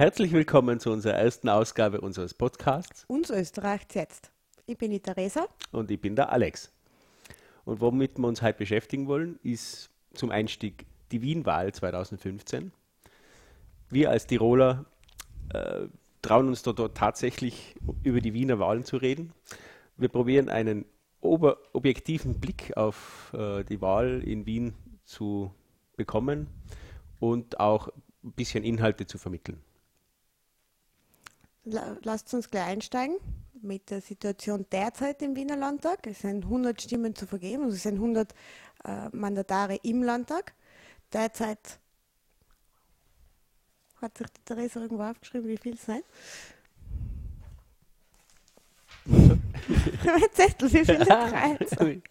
Herzlich willkommen zu unserer ersten Ausgabe unseres Podcasts. Uns Österreich jetzt. Ich bin die Theresa. Und ich bin der Alex. Und womit wir uns heute beschäftigen wollen, ist zum Einstieg die Wien-Wahl 2015. Wir als Tiroler äh, trauen uns dort tatsächlich über die Wiener Wahlen zu reden. Wir probieren einen objektiven Blick auf äh, die Wahl in Wien zu bekommen und auch ein bisschen Inhalte zu vermitteln. Lasst uns gleich einsteigen mit der Situation derzeit im Wiener Landtag. Es sind 100 Stimmen zu vergeben, also es sind 100 äh, Mandatare im Landtag. Derzeit hat sich die Theresa irgendwo aufgeschrieben, wie viel es sind. mein Zettel, wie viele Kreise?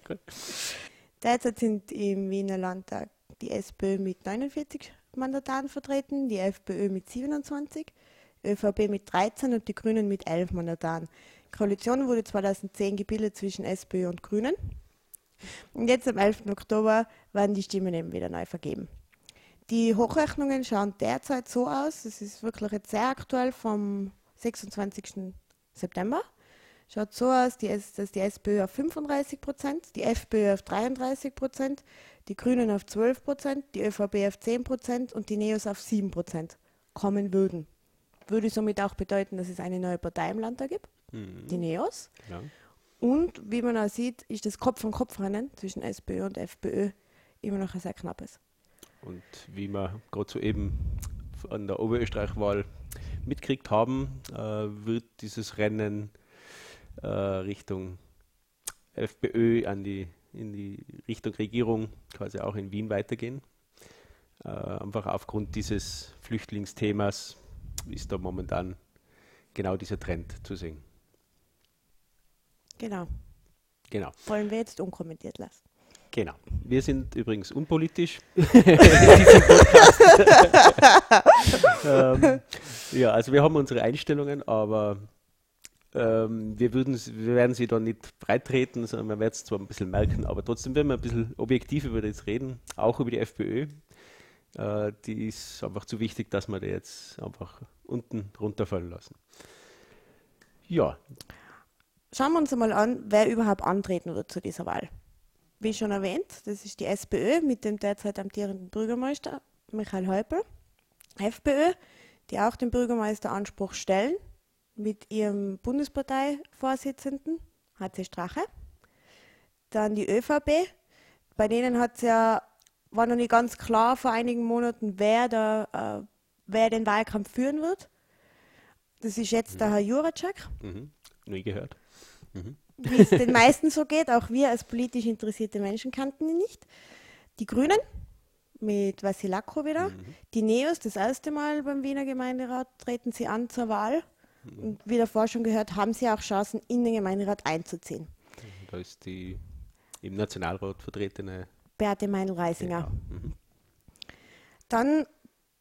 Derzeit sind im Wiener Landtag die SPÖ mit 49 Mandaten vertreten, die FPÖ mit 27, ÖVP mit 13 und die Grünen mit 11 Mandaten. Die Koalition wurde 2010 gebildet zwischen SPÖ und Grünen. Und jetzt am 11. Oktober werden die Stimmen eben wieder neu vergeben. Die Hochrechnungen schauen derzeit so aus, es ist wirklich jetzt sehr aktuell vom 26. September. Schaut so aus, dass die SPÖ auf 35 Prozent, die FPÖ auf 33 Prozent, die Grünen auf 12 Prozent, die ÖVP auf 10 Prozent und die NEOS auf 7 Prozent kommen würden. Würde somit auch bedeuten, dass es eine neue Partei im Landtag gibt, mhm. die NEOS. Ja. Und wie man auch sieht, ist das Kopf-an-Kopf-Rennen zwischen SPÖ und FPÖ immer noch ein sehr knappes. Und wie wir gerade soeben an der Oberösterreich-Wahl mitgekriegt haben, äh, wird dieses Rennen äh, Richtung FPÖ an die, in die Richtung Regierung quasi auch in Wien weitergehen. Äh, einfach aufgrund dieses Flüchtlingsthemas ist da momentan genau dieser Trend zu sehen. Genau. Genau. Wollen wir jetzt unkommentiert lassen. Genau. Wir sind übrigens unpolitisch. ähm, ja, also wir haben unsere Einstellungen, aber ähm, wir, würden, wir werden sie dann nicht breitreten, sondern man wird es zwar ein bisschen merken, aber trotzdem werden wir ein bisschen objektiv über das reden, auch über die FPÖ. Äh, die ist einfach zu wichtig, dass wir die jetzt einfach unten runterfallen lassen. Ja. Schauen wir uns einmal an, wer überhaupt antreten wird zu dieser Wahl wie schon erwähnt, das ist die SPÖ mit dem derzeit amtierenden Bürgermeister Michael Häupl. FPÖ, die auch den Bürgermeisteranspruch stellen, mit ihrem Bundesparteivorsitzenden HC Strache. Dann die ÖVP, bei denen hat ja, war noch nicht ganz klar vor einigen Monaten, wer, da, äh, wer den Wahlkampf führen wird. Das ist jetzt mhm. der Herr Juracek. Mhm. Nie gehört. Mhm wie es den meisten so geht. Auch wir als politisch interessierte Menschen kannten ihn nicht. Die Grünen mit Vasilako wieder. Mhm. Die Neos, das erste Mal beim Wiener Gemeinderat, treten sie an zur Wahl. Mhm. Und wie davor schon gehört, haben sie auch Chancen, in den Gemeinderat einzuziehen. Da ist die im Nationalrat vertretene Beate Meinl-Reisinger. Genau. Mhm. Dann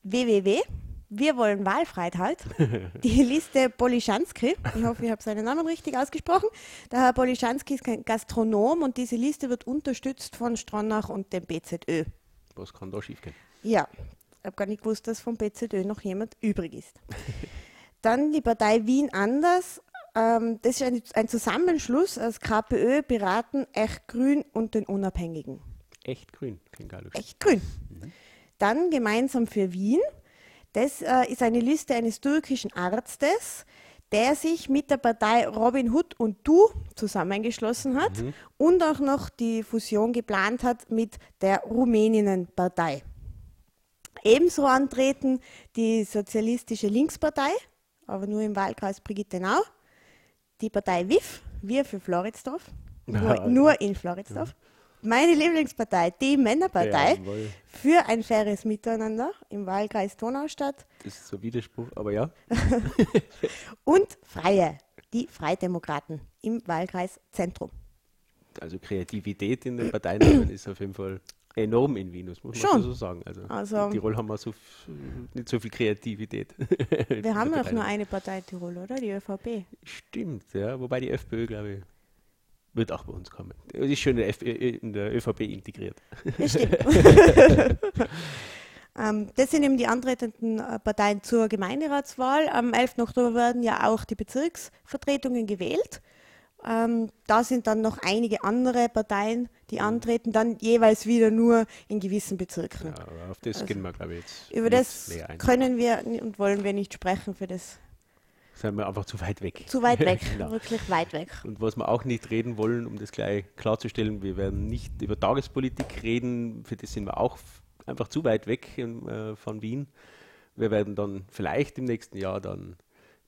WWW, wir wollen Wahlfreiheit halt. Die Liste Polischanski, ich hoffe, ich habe seinen Namen richtig ausgesprochen. Der Herr Polischanski ist kein Gastronom und diese Liste wird unterstützt von Stronach und dem BZÖ. Was kann da schiefgehen? Ja, ich habe gar nicht gewusst, dass vom BZÖ noch jemand übrig ist. Dann die Partei Wien anders. Ähm, das ist ein, ein Zusammenschluss aus KPÖ, Piraten, Echt Grün und den Unabhängigen. Echt Grün, klingt Echt Grün. Mhm. Dann gemeinsam für Wien das äh, ist eine Liste eines türkischen Arztes, der sich mit der Partei Robin Hood und Du zusammengeschlossen hat mhm. und auch noch die Fusion geplant hat mit der Rumänienpartei. Ebenso antreten die Sozialistische Linkspartei, aber nur im Wahlkreis Brigittenau, die Partei WIF, Wir für Floridsdorf, nur, nur in Floridsdorf, meine Lieblingspartei, die Männerpartei, ja, für ein faires Miteinander im Wahlkreis Donaustadt. Das ist so ein Widerspruch, aber ja. und Freie, die Freidemokraten im Wahlkreis Zentrum. Also Kreativität in den Parteien ist auf jeden Fall enorm in Wien, muss man schon so sagen. Also, also in Tirol haben wir so nicht so viel Kreativität. Wir haben noch nur eine Partei Tirol, oder? Die ÖVP. Stimmt, ja. Wobei die FPÖ, glaube ich, wird auch bei uns kommen. Die ist schön in der, F in der ÖVP integriert. stimmt. Ähm, das sind eben die antretenden äh, Parteien zur Gemeinderatswahl. Am 11. Oktober werden ja auch die Bezirksvertretungen gewählt. Ähm, da sind dann noch einige andere Parteien, die mhm. antreten, dann jeweils wieder nur in gewissen Bezirken. Ja, aber auf das also, gehen wir, glaube ich, jetzt. Über das können wir und wollen wir nicht sprechen für das. Sind wir einfach zu weit weg. Zu weit weg, genau. wirklich weit weg. Und was wir auch nicht reden wollen, um das gleich klarzustellen, wir werden nicht über Tagespolitik reden, für das sind wir auch einfach zu weit weg in, äh, von Wien. Wir werden dann vielleicht im nächsten Jahr dann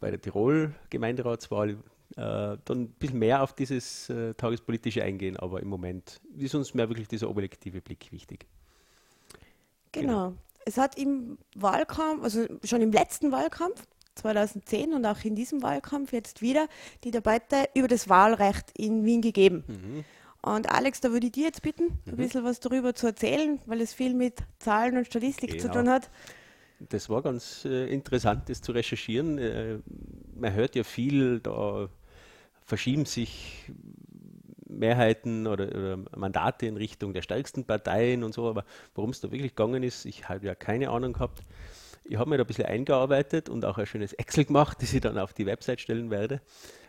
bei der Tirol-Gemeinderatswahl äh, dann ein bisschen mehr auf dieses äh, Tagespolitische eingehen, aber im Moment ist uns mehr wirklich dieser objektive Blick wichtig. Genau. genau. Es hat im Wahlkampf, also schon im letzten Wahlkampf 2010 und auch in diesem Wahlkampf jetzt wieder die Debatte über das Wahlrecht in Wien gegeben. Mhm. Und Alex, da würde ich dir jetzt bitten, mhm. ein bisschen was darüber zu erzählen, weil es viel mit Zahlen und Statistik genau. zu tun hat. Das war ganz äh, interessant, das zu recherchieren. Äh, man hört ja viel, da verschieben sich Mehrheiten oder, oder, Mandate in Richtung der stärksten Parteien und so, aber worum es da wirklich gegangen ist, ich habe ja keine Ahnung gehabt. Ich habe mir da ein bisschen eingearbeitet und auch ein schönes Excel gemacht, das ich dann auf die Website stellen werde,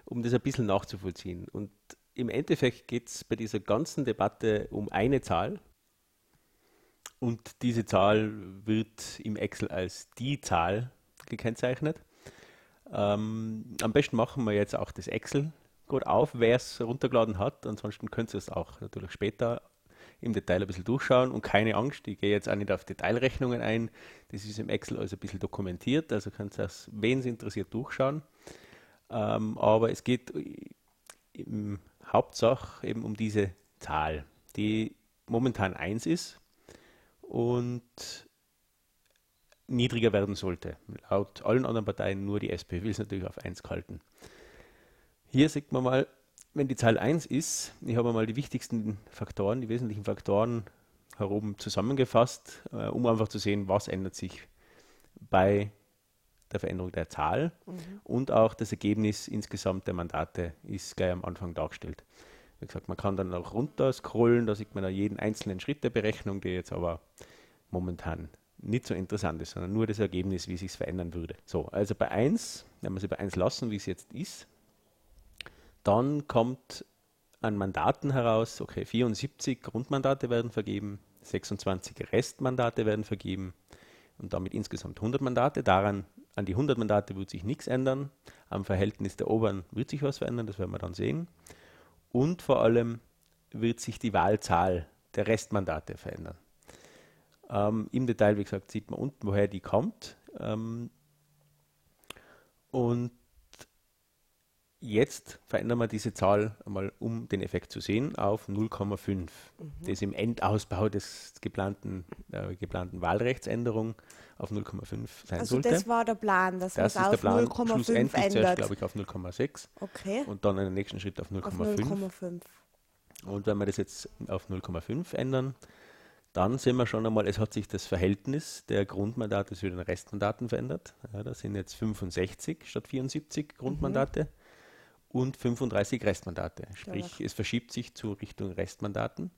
um das ein bisschen nachzuvollziehen. Und im Endeffekt geht es bei dieser ganzen Debatte um eine Zahl. Und diese Zahl wird im Excel als die Zahl gekennzeichnet. Ähm, am besten machen wir jetzt auch das Excel gut auf, wer es runtergeladen hat. Ansonsten könnt ihr es auch natürlich später im Detail ein bisschen durchschauen und keine Angst, ich gehe jetzt auch nicht auf Detailrechnungen ein. Das ist im Excel also ein bisschen dokumentiert, also könnt ihr es, wen es interessiert, durchschauen. Ähm, aber es geht im Hauptsache eben um diese Zahl, die momentan 1 ist und niedriger werden sollte. Laut allen anderen Parteien nur die SP will es natürlich auf 1 gehalten. Hier sieht man mal, wenn die Zahl 1 ist, ich habe mal die wichtigsten Faktoren, die wesentlichen Faktoren herum zusammengefasst, äh, um einfach zu sehen, was ändert sich bei der Veränderung der Zahl mhm. und auch das Ergebnis insgesamt der Mandate ist gleich am Anfang dargestellt. Wie gesagt, man kann dann auch runter scrollen, da sieht man da jeden einzelnen Schritt der Berechnung, der jetzt aber momentan nicht so interessant ist, sondern nur das Ergebnis, wie sich es verändern würde. So, also bei 1, wenn wir sie bei 1 lassen, wie es jetzt ist, dann kommt an Mandaten heraus, okay, 74 Grundmandate werden vergeben, 26 Restmandate werden vergeben und damit insgesamt 100 Mandate. Daran, an die 100 Mandate wird sich nichts ändern. Am Verhältnis der Oberen wird sich was verändern, das werden wir dann sehen. Und vor allem wird sich die Wahlzahl der Restmandate verändern. Ähm, Im Detail, wie gesagt, sieht man unten, woher die kommt. Ähm, und Jetzt verändern wir diese Zahl einmal, um den Effekt zu sehen, auf 0,5. Mhm. Das im Endausbau des geplanten, äh, geplanten Wahlrechtsänderung auf 0,5 sein also sollte. das war der Plan, dass das man es auf 0,5 ändert. zuerst, glaube ich, auf 0,6 okay. und dann einen nächsten Schritt auf 0,5. Und wenn wir das jetzt auf 0,5 ändern, dann sehen wir schon einmal, es hat sich das Verhältnis der Grundmandate zu den Restmandaten verändert. Ja, das sind jetzt 65 statt 74 Grundmandate. Mhm und 35 Restmandate. Sprich, ja. es verschiebt sich zu Richtung Restmandaten,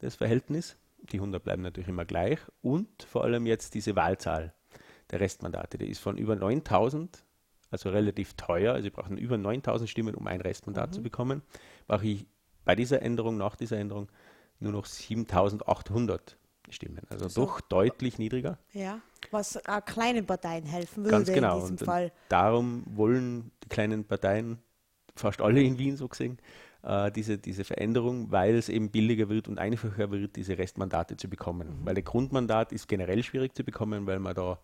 das Verhältnis. Die 100 bleiben natürlich immer gleich. Und vor allem jetzt diese Wahlzahl der Restmandate. Die ist von über 9000, also relativ teuer. Also, wir brauchen über 9000 Stimmen, um ein Restmandat mhm. zu bekommen. Brauche ich bei dieser Änderung, nach dieser Änderung, nur noch 7800 Stimmen. Also so. doch deutlich niedriger. Ja, was auch kleinen Parteien helfen würde Ganz genau. in diesem und Fall. Darum wollen die kleinen Parteien fast alle in Wien so gesehen, äh, diese, diese Veränderung, weil es eben billiger wird und einfacher wird, diese Restmandate zu bekommen. Mhm. Weil der Grundmandat ist generell schwierig zu bekommen, weil man da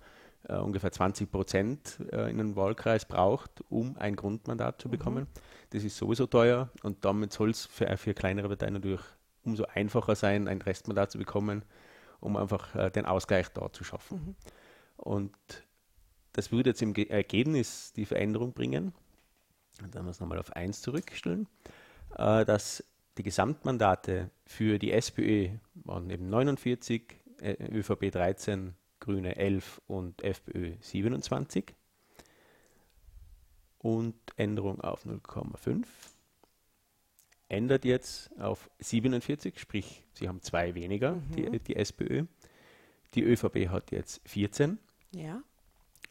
äh, ungefähr 20 Prozent äh, in einem Wahlkreis braucht, um ein Grundmandat zu mhm. bekommen. Mhm. Das ist sowieso teuer und damit soll es für, für kleinere Parteien natürlich umso einfacher sein, ein Restmandat zu bekommen, um einfach äh, den Ausgleich da zu schaffen. Mhm. Und das würde jetzt im Ergebnis die Veränderung bringen, wenn wir es nochmal auf 1 zurückstellen, äh, dass die Gesamtmandate für die SPÖ waren eben 49, äh, ÖVP 13, Grüne 11 und FPÖ 27 und Änderung auf 0,5 ändert jetzt auf 47, sprich sie haben zwei weniger, mhm. die, die SPÖ. Die ÖVP hat jetzt 14 Ja.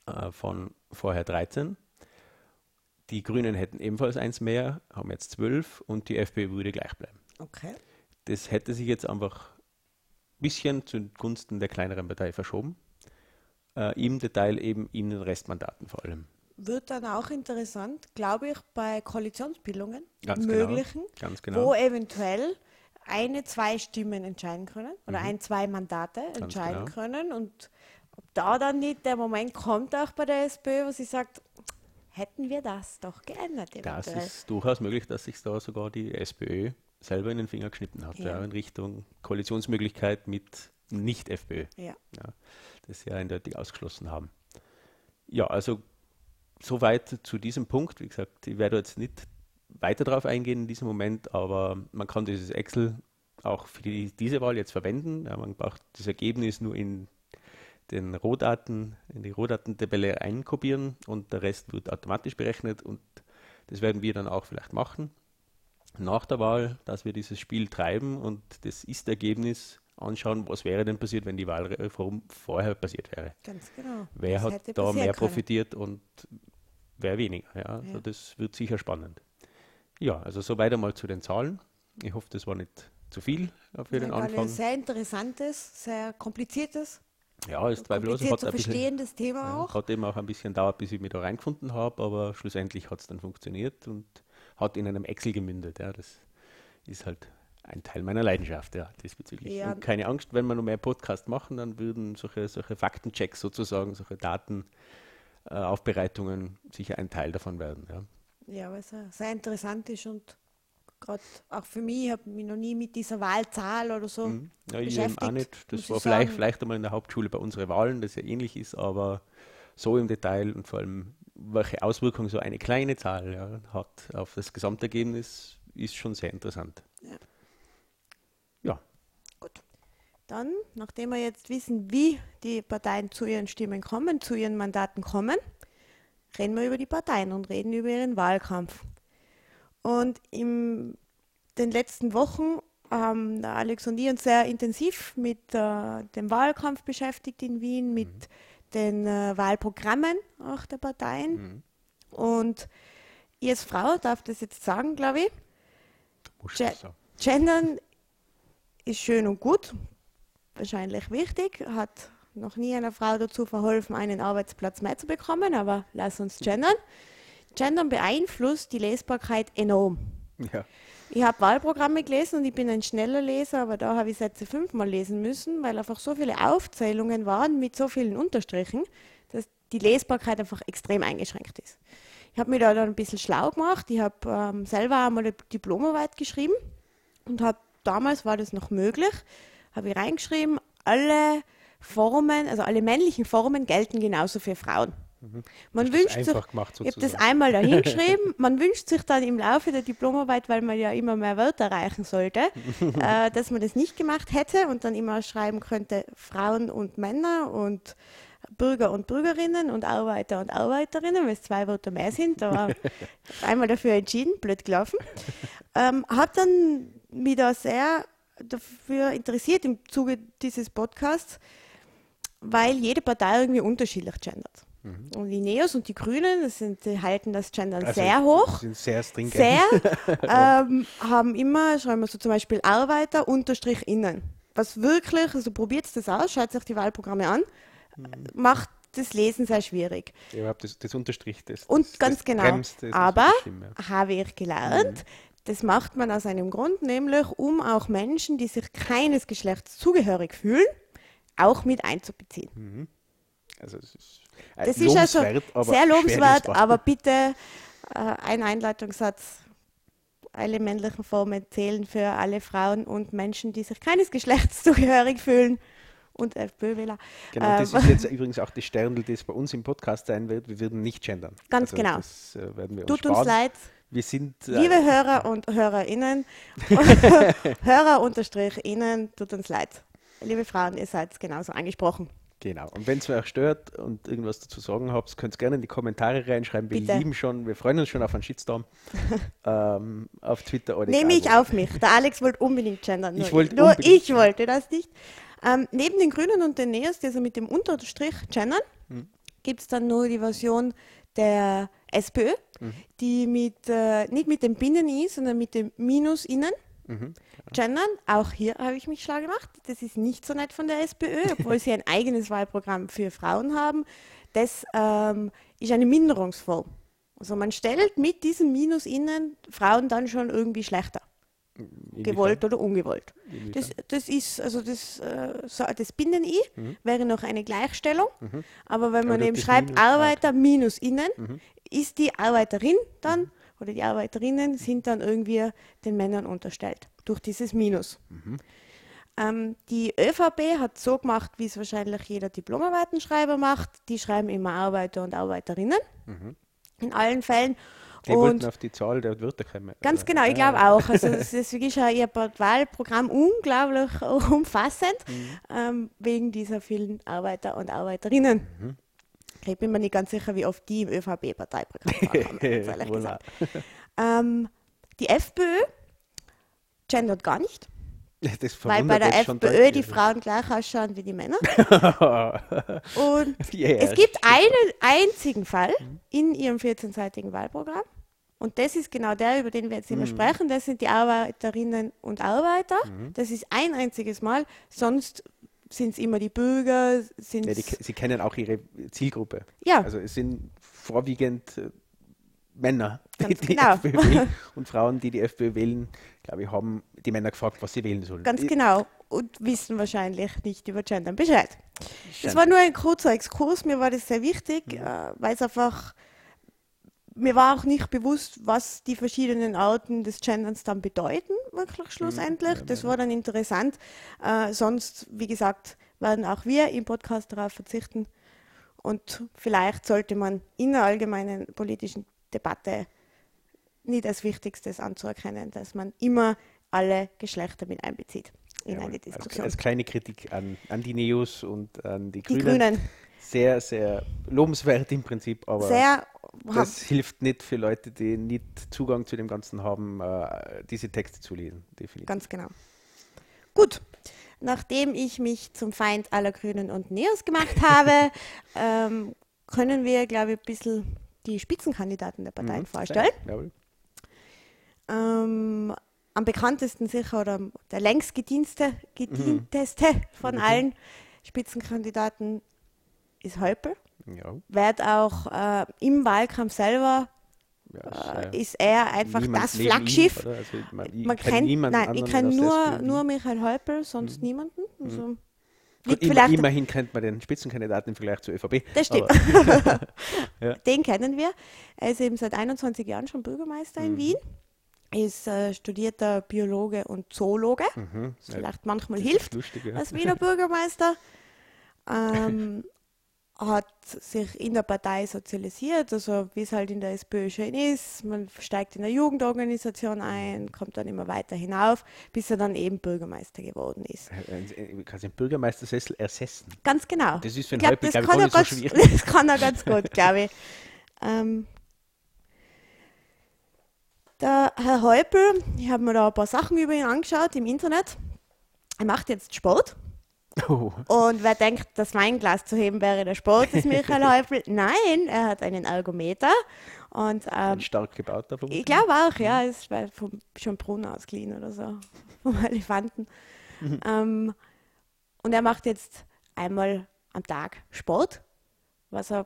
äh, von vorher 13. Die Grünen hätten ebenfalls eins mehr, haben jetzt 12 und die FPÖ würde gleich bleiben. Okay. Das hätte sich jetzt einfach ein bisschen zugunsten der kleineren Partei verschoben. Äh, Im Detail eben in den Restmandaten vor allem. Wird dann auch interessant, glaube ich, bei Koalitionsbildungen, Ganz möglichen, genau. Ganz wo genau. eventuell eine, zwei Stimmen entscheiden können oder ein, zwei Mandate entscheiden genau. können und ob da dann nicht der Moment kommt, auch bei der SPÖ, wo sie sagt, hätten wir das doch geändert Das eventuell. ist durchaus möglich, dass sich da sogar die SPÖ selber in den Finger geschnitten hat, Ja. ja. in Richtung Koalitionsmöglichkeit mit Nicht-FPÖ, ja. ja, das sie ja eindeutig ausgeschlossen haben. Ja, also soweit zu diesem Punkt. Wie gesagt, ich werde jetzt nicht weiter darauf eingehen in diesem Moment, aber man kann dieses Excel auch für die, diese Wahl jetzt verwenden. Ja, man braucht das Ergebnis nur in den Rohdaten, in die Rohdatentabelle einkopieren und der Rest wird automatisch berechnet und das werden wir dann auch vielleicht machen nach der Wahl, dass wir dieses Spiel treiben und das Ist-Ergebnis anschauen, was wäre denn passiert, wenn die Wahlreform vorher passiert wäre. Ganz genau. Wer Das hat da mehr können. profitiert und wer weniger. Ja, also Ja. das wird sicher spannend. Ja, also soweit einmal zu den Zahlen. Ich hoffe, das war nicht zu viel für den Ja, war Anfang. Ein sehr interessantes, sehr kompliziertes, Ja, ist zweifellos. Hat zu ein bisschen, Thema auch. hat eben auch ein bisschen dauert, bis ich mich da reingefunden habe, aber schlussendlich hat es dann funktioniert und hat in einem Excel gemündet. Ja, das ist halt ein Teil meiner Leidenschaft, ja, diesbezüglich. Ja. Und keine Angst, wenn wir noch mehr Podcast machen, dann würden solche, solche Faktenchecks sozusagen, solche Datenaufbereitungen äh, sicher ein Teil davon werden. Ja. Ja, weil es sehr interessant ist und gerade auch für mich, ich habe mich noch nie mit dieser Wahlzahl oder so Mhm. Ja, ich beschäftigt. auch nicht. Das war ich vielleicht, sagen. vielleicht einmal in der Hauptschule bei unseren Wahlen, das ja ähnlich ist, aber so im Detail und vor allem, welche Auswirkungen so eine kleine Zahl ja, hat auf das Gesamtergebnis, ist schon sehr interessant. Ja. Ja, Gut. Dann, nachdem wir jetzt wissen, wie die Parteien zu ihren Stimmen kommen, zu ihren Mandaten kommen, reden wir über die Parteien und reden über ihren Wahlkampf. Und in den letzten Wochen haben Alex und ich uns sehr intensiv mit äh, dem Wahlkampf beschäftigt in Wien, mit den äh, Wahlprogrammen auch der Parteien. Und ich als Frau darf das jetzt sagen, glaube ich. Ge- sagen. Gendern ist schön und gut, wahrscheinlich wichtig, hat noch nie einer Frau dazu verholfen, einen Arbeitsplatz mehr zu bekommen, aber lass uns gendern. Gendern beeinflusst die Lesbarkeit enorm. Ja. Ich habe Wahlprogramme gelesen und ich bin ein schneller Leser, aber da habe ich Sätze fünfmal lesen müssen, weil einfach so viele Aufzählungen waren mit so vielen Unterstrichen, dass die Lesbarkeit einfach extrem eingeschränkt ist. Ich habe mir da dann ein bisschen schlau gemacht. Ich habe ähm, selber einmal eine Diplomarbeit geschrieben und habe damals war das noch möglich, habe ich reingeschrieben, alle Formen, also alle männlichen Formen gelten genauso für Frauen. Man Hast das wünscht sich, gemacht, ich habe das einmal dahingeschrieben. Man wünscht sich dann im Laufe der Diplomarbeit, weil man ja immer mehr Wörter erreichen sollte, äh, dass man das nicht gemacht hätte und dann immer schreiben könnte Frauen und Männer und Bürger und Bürgerinnen und Arbeiter und Arbeiterinnen, weil es zwei Wörter mehr sind. Da war einmal dafür entschieden, blöd gelaufen. Ähm, habe dann mich da sehr dafür interessiert im Zuge dieses Podcasts, weil jede Partei irgendwie unterschiedlich gendert. Und die Neos und die Grünen, das sind, die halten das Gendern Also, sehr hoch. Sind sehr stringent. Sehr. ähm, haben immer, schreiben wir so zum Beispiel Arbeiter unterstrich innen. Was wirklich, also probiert das aus, schaut sich die Wahlprogramme an, macht das Lesen sehr schwierig. Überhaupt das, das Unterstrich, das, Und das, ganz das genau. bremst das Aber habe ich gelernt, das macht man aus einem Grund, nämlich um auch Menschen, die sich keines Geschlechts zugehörig fühlen, auch mit einzubeziehen. Also es ist, äh, Das ist also sehr lobenswert, aber bitte äh, ein Einleitungssatz. Alle männlichen Formen zählen für alle Frauen und Menschen, die sich keines Geschlechts zugehörig fühlen und FPÖ-Wähler. Genau, das Ähm, ist jetzt übrigens auch die Sternl, das bei uns im Podcast sein wird. Wir würden nicht gendern. Ganz also genau. Das äh, werden wir uns Tut uns sparen. leid, Wir sind äh, liebe Hörer und Hörerinnen, Hörer unterstrich innen, tut uns leid. Liebe Frauen, ihr seid genauso angesprochen. Genau. Und wenn es euch stört und irgendwas dazu sagen habt, könnt ihr gerne in die Kommentare reinschreiben. Wir Bitte. lieben schon, wir freuen uns schon auf einen Shitstorm ähm, auf Twitter oder Nehme ich wo. auf mich. Der Alex wollte unbedingt gendern. Nur Ich wollte nur ich wollte das nicht. Ähm, neben den Grünen und den Neos, die also mit dem Unterstrich gendern, mhm. gibt es dann nur die Version der SPÖ, mhm. die mit, äh, nicht mit dem Binnen-I, sondern mit dem Minus mhm. gendern. Auch hier habe ich mich schlau gemacht. Das ist nicht so nett von der SPÖ, obwohl sie ein eigenes Wahlprogramm für Frauen haben. Das ähm, ist eine Minderungsform. Also man stellt mit diesem Minus innen Frauen dann schon irgendwie schlechter. Inwiefern? Gewollt oder ungewollt. Das, das ist, also das, äh, so, das Binnen-I mhm. wäre noch eine Gleichstellung, mhm. aber wenn man aber eben schreibt Minus Arbeiter minus innen, mhm. ist die Arbeiterin dann mhm. Oder die Arbeiterinnen sind dann irgendwie den Männern unterstellt durch dieses Minus. Mhm. Ähm, die ÖVP hat so gemacht, wie es wahrscheinlich jeder Diplomarbeitenschreiber macht. Die schreiben immer Arbeiter und Arbeiterinnen mhm. in allen Fällen. Die und wollten auf die Zahl der Wörter kommen. Ganz genau, ich glaube auch. Also das ist wirklich ihr Wahlprogramm unglaublich umfassend, mhm. ähm, wegen dieser vielen Arbeiter und Arbeiterinnen. Ich bin mir nicht ganz sicher, wie oft die im ÖVP-Parteiprogramm gesagt. Ähm, die FPÖ gendert gar nicht. Weil bei der FPÖ die Frauen gleich ausschauen wie die Männer. Und yeah, es gibt einen einzigen Fall mhm. in ihrem 14-seitigen Wahlprogramm. Und das ist genau der, über den wir jetzt immer mhm. sprechen. Das sind die Arbeiterinnen und Arbeiter. Mhm. Das ist ein einziges Mal. Sonst sind es immer die Bürger. Ja, die, sie kennen auch ihre Zielgruppe. Ja. Also es sind vorwiegend äh, Männer, Ganz die genau. die FPÖ wählen und Frauen, die die FPÖ wählen, glaube ich, haben die Männer gefragt, was sie wählen sollen. Ganz genau. Und wissen wahrscheinlich nicht über Gendern Bescheid. Das war nur ein kurzer Exkurs. Mir war das sehr wichtig, mhm. äh, weil es einfach, mir war auch nicht bewusst, was die verschiedenen Arten des Genderns dann bedeuten, wirklich mhm. schlussendlich. Das war dann interessant. Äh, sonst, wie gesagt, werden auch wir im Podcast darauf verzichten. Und vielleicht sollte man in der allgemeinen politischen Debatte nicht als Wichtigstes anzuerkennen, dass man immer alle Geschlechter mit einbezieht in ja, eine Diskussion. Als, als, kleine Kritik an, an die Neos und an die, die Grünen. Grünen. Sehr, sehr lobenswert im Prinzip, aber sehr, das hilft nicht für Leute, die nicht Zugang zu dem Ganzen haben, äh, diese Texte zu lesen. Definitiv. Ganz genau. Gut, nachdem ich mich zum Feind aller Grünen und Neos gemacht habe, ähm, können wir, glaube ich, ein bisschen die Spitzenkandidaten der Parteien mhm, vorstellen. Ähm, am bekanntesten sicher oder der längst gedienste, gedienteste mhm. von mhm. allen Spitzenkandidaten ist Häupl. Ja. Wird auch äh, im Wahlkampf selber ja, äh, ist er einfach das Flaggschiff. Also man, man kennt, nein, ich kenne nur, nur Michael Häupl, sonst mhm. niemanden. Also, mhm. Gut, immer, immerhin kennt man den Spitzenkandidaten im Vergleich zur ÖVP. Das stimmt. ja. Den kennen wir. Er ist eben seit 21 Jahren schon Bürgermeister mhm. in Wien. Ist äh, studierter Biologe und Zoologe. Mhm. Vielleicht manchmal hilft lustig, ja. als Wiener Bürgermeister. Ähm, hat sich in der Partei sozialisiert, also wie es halt in der SPÖ schön ist. Man steigt in der Jugendorganisation ein, kommt dann immer weiter hinauf, bis er dann eben Bürgermeister geworden ist. Kannst den Bürgermeistersessel ersetzen? Ganz genau. Das ist für einen Häupl, das, kann so schwierig. das kann er ganz gut, glaube ich. Ähm, der Herr Häupl, ich habe mir da ein paar Sachen über ihn angeschaut im Internet. Er macht jetzt Sport. Oh. Und wer denkt, das Weinglas zu heben wäre der Sport des Michael Häufel? Nein, er hat einen Ergometer. Und, ähm, Ein stark gebauter Ich glaube auch, ja. Es war vom, schon Brunnen ausgeliehen oder so. Vom Elefanten. Mhm. Ähm, und er macht jetzt einmal am Tag Sport, was er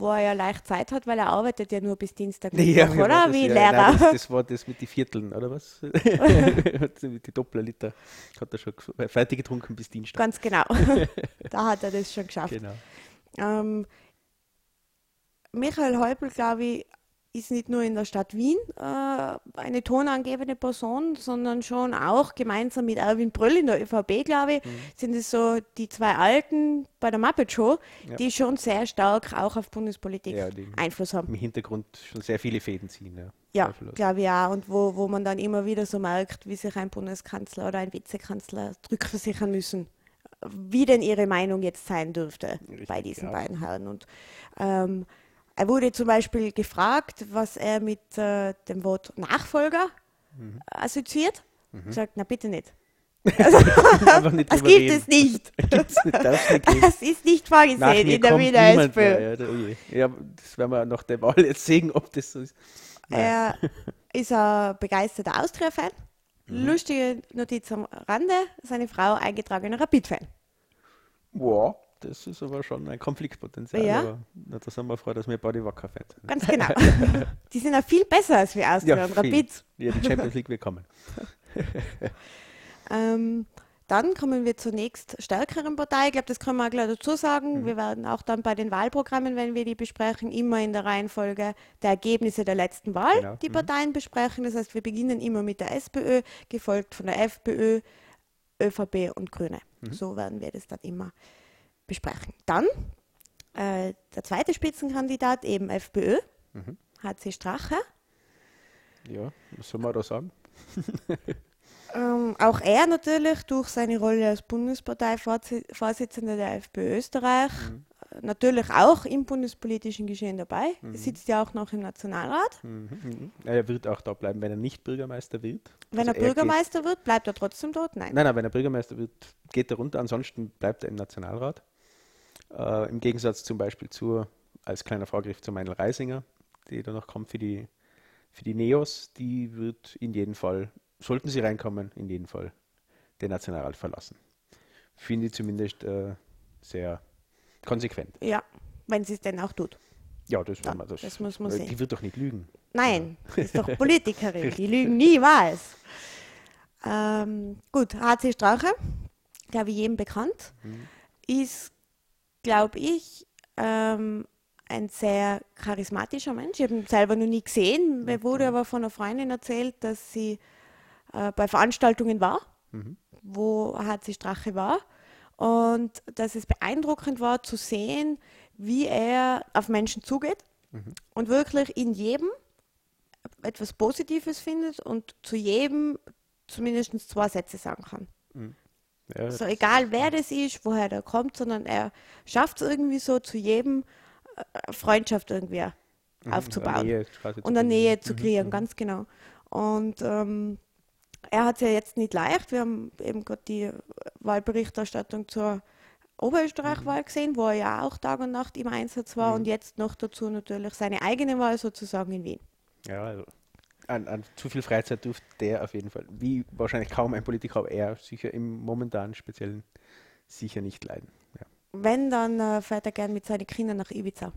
wo er ja leicht Zeit hat, weil er arbeitet ja nur bis Dienstag, ja, Mittwoch, oder? Das, Wie ja, Lehrer. Nein, das, das, war das mit den Vierteln, oder was? die Dopplerliter hat er schon fertig getrunken bis Dienstag. Ganz genau. da hat er das schon geschafft. Genau. Ähm, Michael Häupl, glaube ich, ist nicht nur in der Stadt Wien äh, eine tonangebende Person, sondern schon auch gemeinsam mit Erwin Bröll in der ÖVP, glaube ich, mhm. sind es so die zwei Alten bei der Muppet Show, ja. die schon sehr stark auch auf Bundespolitik ja, Einfluss haben. Im Hintergrund schon sehr viele Fäden ziehen. Ja, ja glaube ich auch. Und wo, wo man dann immer wieder so merkt, wie sich ein Bundeskanzler oder ein Vizekanzler rückversichern müssen, wie denn ihre Meinung jetzt sein dürfte Richtig, bei diesen beiden Herren. Und ähm, er wurde zum Beispiel gefragt, was er mit äh, dem Wort Nachfolger mhm. assoziiert. Mhm. Sagt, na bitte nicht. Also, das gibt es nicht. Das ist nicht vorgesehen in der Wiener SPÖ. Ja, ja, das werden wir nach der Wahl jetzt sehen, ob das so ist. Naja. Er ist ein begeisterter Austria-Fan. Mhm. Lustige Notiz am Rande: seine Frau eingetragener Rapid-Fan. Wow, das ist aber schon ein Konfliktpotenzial. Ja. Aber da sind wir froh, dass wir beide Wacker-Fans sind. Ganz genau. die sind ja viel besser als wir Austria ja, und Rapid. Ja, die Champions League willkommen. ähm, dann kommen wir zur nächst stärkeren Partei. Ich glaube, das können wir auch gleich dazu sagen. Mhm. Wir werden auch dann bei den Wahlprogrammen, wenn wir die besprechen, immer in der Reihenfolge der Ergebnisse der letzten Wahl genau. die mhm. Parteien besprechen. Das heißt, wir beginnen immer mit der SPÖ, gefolgt von der FPÖ, ÖVP und Grüne. Mhm. So werden wir das dann immer besprechen. Dann äh, der zweite Spitzenkandidat, eben FPÖ, mhm. HC Strache. Ja, was soll man da sagen? Ähm, auch er natürlich durch seine Rolle als Bundesparteivorsitzender der FPÖ Österreich mhm. natürlich auch im bundespolitischen Geschehen dabei. Mhm. Sitzt ja auch noch im Nationalrat. Mhm. mhm. Er wird auch da bleiben, wenn er nicht Bürgermeister wird. Wenn also er Bürgermeister er wird, bleibt er trotzdem dort? Nein. Nein, nein, wenn er Bürgermeister wird, geht er runter. Ansonsten bleibt er im Nationalrat. Äh, Im Gegensatz zum Beispiel zu, als kleiner Vorgriff zu Meinl Reisinger, die da noch kommt für die, für die Neos, die wird in jedem Fall sollten sie reinkommen, in jedem Fall den Nationalrat verlassen. Finde ich zumindest äh, sehr konsequent. Ja, wenn sie es denn auch tut. Ja, das, ja, das, das muss man äh, sehen. Die wird doch nicht lügen. Nein, die ist doch Politikerin, die lügen niemals. Ähm, gut, HC Strache, glaube ich, jedem bekannt, mhm. ist, glaube ich, ähm, ein sehr charismatischer Mensch. Ich habe ihn selber noch nie gesehen. Mir wurde aber von einer Freundin erzählt, dass sie äh, bei Veranstaltungen war, mhm. wo HC Strache war. Und dass es beeindruckend war zu sehen, wie er auf Menschen zugeht mhm. und wirklich in jedem etwas Positives findet und zu jedem zumindest zwei Sätze sagen kann. Ja, so egal wer das ist, woher der kommt, sondern er schafft es irgendwie so zu jedem äh, Freundschaft irgendwie mhm, aufzubauen Nähe und eine Nähe zu mhm, kreieren, mhm. ganz genau. Und ähm, er hat es ja jetzt nicht leicht. Wir haben eben gerade die Wahlberichterstattung zur Oberösterreich-Wahl gesehen, wo er ja auch Tag und Nacht im Einsatz war mhm. und jetzt noch dazu natürlich seine eigene Wahl sozusagen in Wien. Ja, also an, an, zu viel Freizeit durfte der auf jeden Fall, wie wahrscheinlich kaum ein Politiker, aber er sicher im momentanen Speziellen sicher nicht leiden. Ja. Wenn, dann äh, fährt er gern mit seinen Kindern nach Ibiza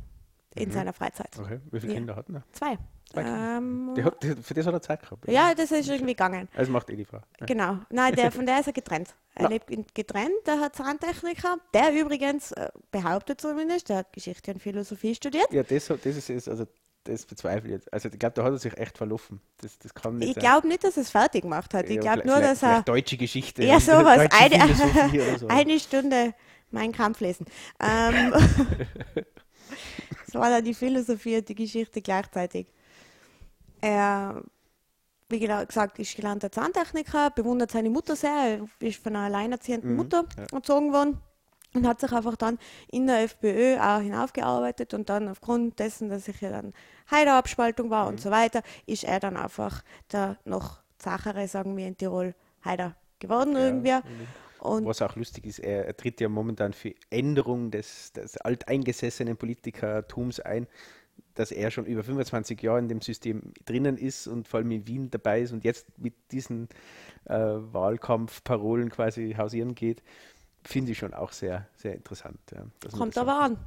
in mhm. seiner Freizeit. Okay, wie viele ja. Kinder hat er? Zwei. Ähm, die hat, die, für das hat er Zeit gehabt. Ja, das ist irgendwie gegangen. Das macht eh die Frau. Ja. Genau. Nein, der, von der ist er getrennt. Er ja. lebt getrennt, der hat Zahntechniker. Der übrigens äh, behauptet zumindest, der hat Geschichte und Philosophie studiert. Ja, das, das ist also das bezweifle ich jetzt. Also ich glaube, da hat er sich echt verlaufen. Das, das kann nicht ich glaube nicht, dass er es fertig gemacht hat. Ich glaube nur, dass er. Deutsche Geschichte. Ja, sowas. Eine, so. eine Stunde Mein Kampf lesen. Ähm, das war dann die Philosophie und die Geschichte gleichzeitig. Er, wie gesagt, ist gelernter Zahntechniker, bewundert seine Mutter sehr, er ist von einer alleinerziehenden mhm, Mutter ja. erzogen worden und hat sich einfach dann in der FPÖ auch hinaufgearbeitet und dann aufgrund dessen, dass ich ja dann Heiderabspaltung war mhm. und so weiter, ist er dann einfach der noch zachere, sagen wir in Tirol, Heider geworden ja, irgendwie. Und Was auch lustig ist, er, er, tritt ja momentan für Änderung des, des alteingesessenen Politikertums ein dass er schon über 25 Jahre in dem System drinnen ist und vor allem in Wien dabei ist und jetzt mit diesen äh, Wahlkampfparolen quasi hausieren geht, finde ich schon auch sehr, sehr interessant. Ja, Kommt aber an.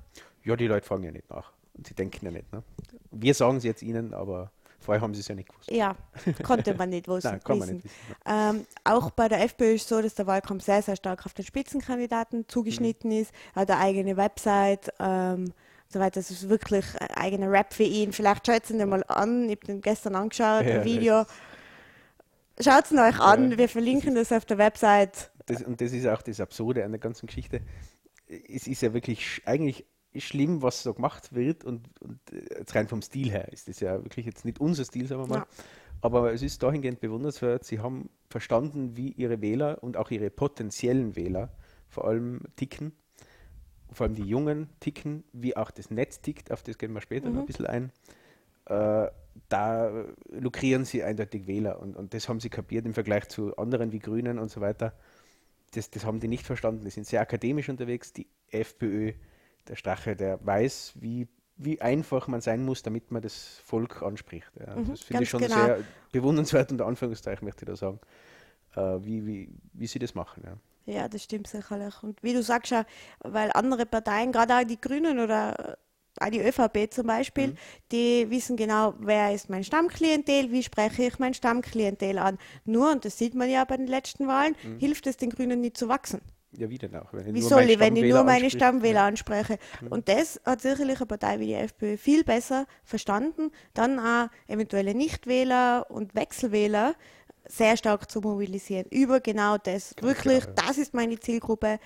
Ja, die Leute fragen ja nicht nach. Und sie denken ja nicht. Ne? Wir sagen es jetzt ihnen, aber vorher haben sie es ja nicht gewusst. Ja, konnte man nicht wissen. Nein, kann man nicht wissen. Ähm, auch bei der FPÖ ist es so, dass der Wahlkampf sehr, sehr stark auf den Spitzenkandidaten zugeschnitten mhm. ist. Er hat eine eigene Website. Ähm, so weiter. Das ist wirklich ein eigener Rap für ihn. Vielleicht schaut es ihn mal an. Ich habe ihn gestern angeschaut, ja, ein Video. Schaut es euch an. Wir verlinken das auf der Website. Das, und das ist auch das Absurde an der ganzen Geschichte. Es ist ja wirklich eigentlich schlimm, was so gemacht wird. Und, und jetzt rein vom Stil her ist das ja wirklich jetzt nicht unser Stil, sagen wir mal. Ja. Aber es ist dahingehend bewundernswert, sie haben verstanden, wie ihre Wähler und auch ihre potenziellen Wähler vor allem ticken vor allem die Jungen ticken, wie auch das Netz tickt, auf das gehen wir später mhm. noch ein bisschen ein. Äh, da lukrieren sie eindeutig Wähler und, und das haben sie kapiert im Vergleich zu anderen wie Grünen und so weiter. Das, das haben die nicht verstanden. Die sind sehr akademisch unterwegs. Die FPÖ, der Strache, der weiß, wie, wie einfach man sein muss, damit man das Volk anspricht. Ja. Mhm, das finde ich schon genau. sehr bewundernswert, unter Anführungszeichen möchte ich da sagen, äh, wie, wie, wie sie das machen. Ja. Ja, das stimmt sicherlich. Und wie du sagst ja, weil andere Parteien, gerade auch die Grünen oder die ÖVP zum Beispiel, die wissen genau, wer ist mein Stammklientel, wie spreche ich mein Stammklientel an. Nur, und das sieht man ja bei den letzten Wahlen, hilft es den Grünen nicht zu wachsen. Ja, wie denn auch? Wenn Wie soll ich, wenn ich nur Stammwähler meine anspreche? Stammwähler anspreche? Und das hat sicherlich eine Partei wie die FPÖ viel besser verstanden, dann auch eventuelle Nichtwähler und Wechselwähler sehr stark zu mobilisieren. Über genau das. Wirklich, klar, ja. das ist meine Zielgruppe.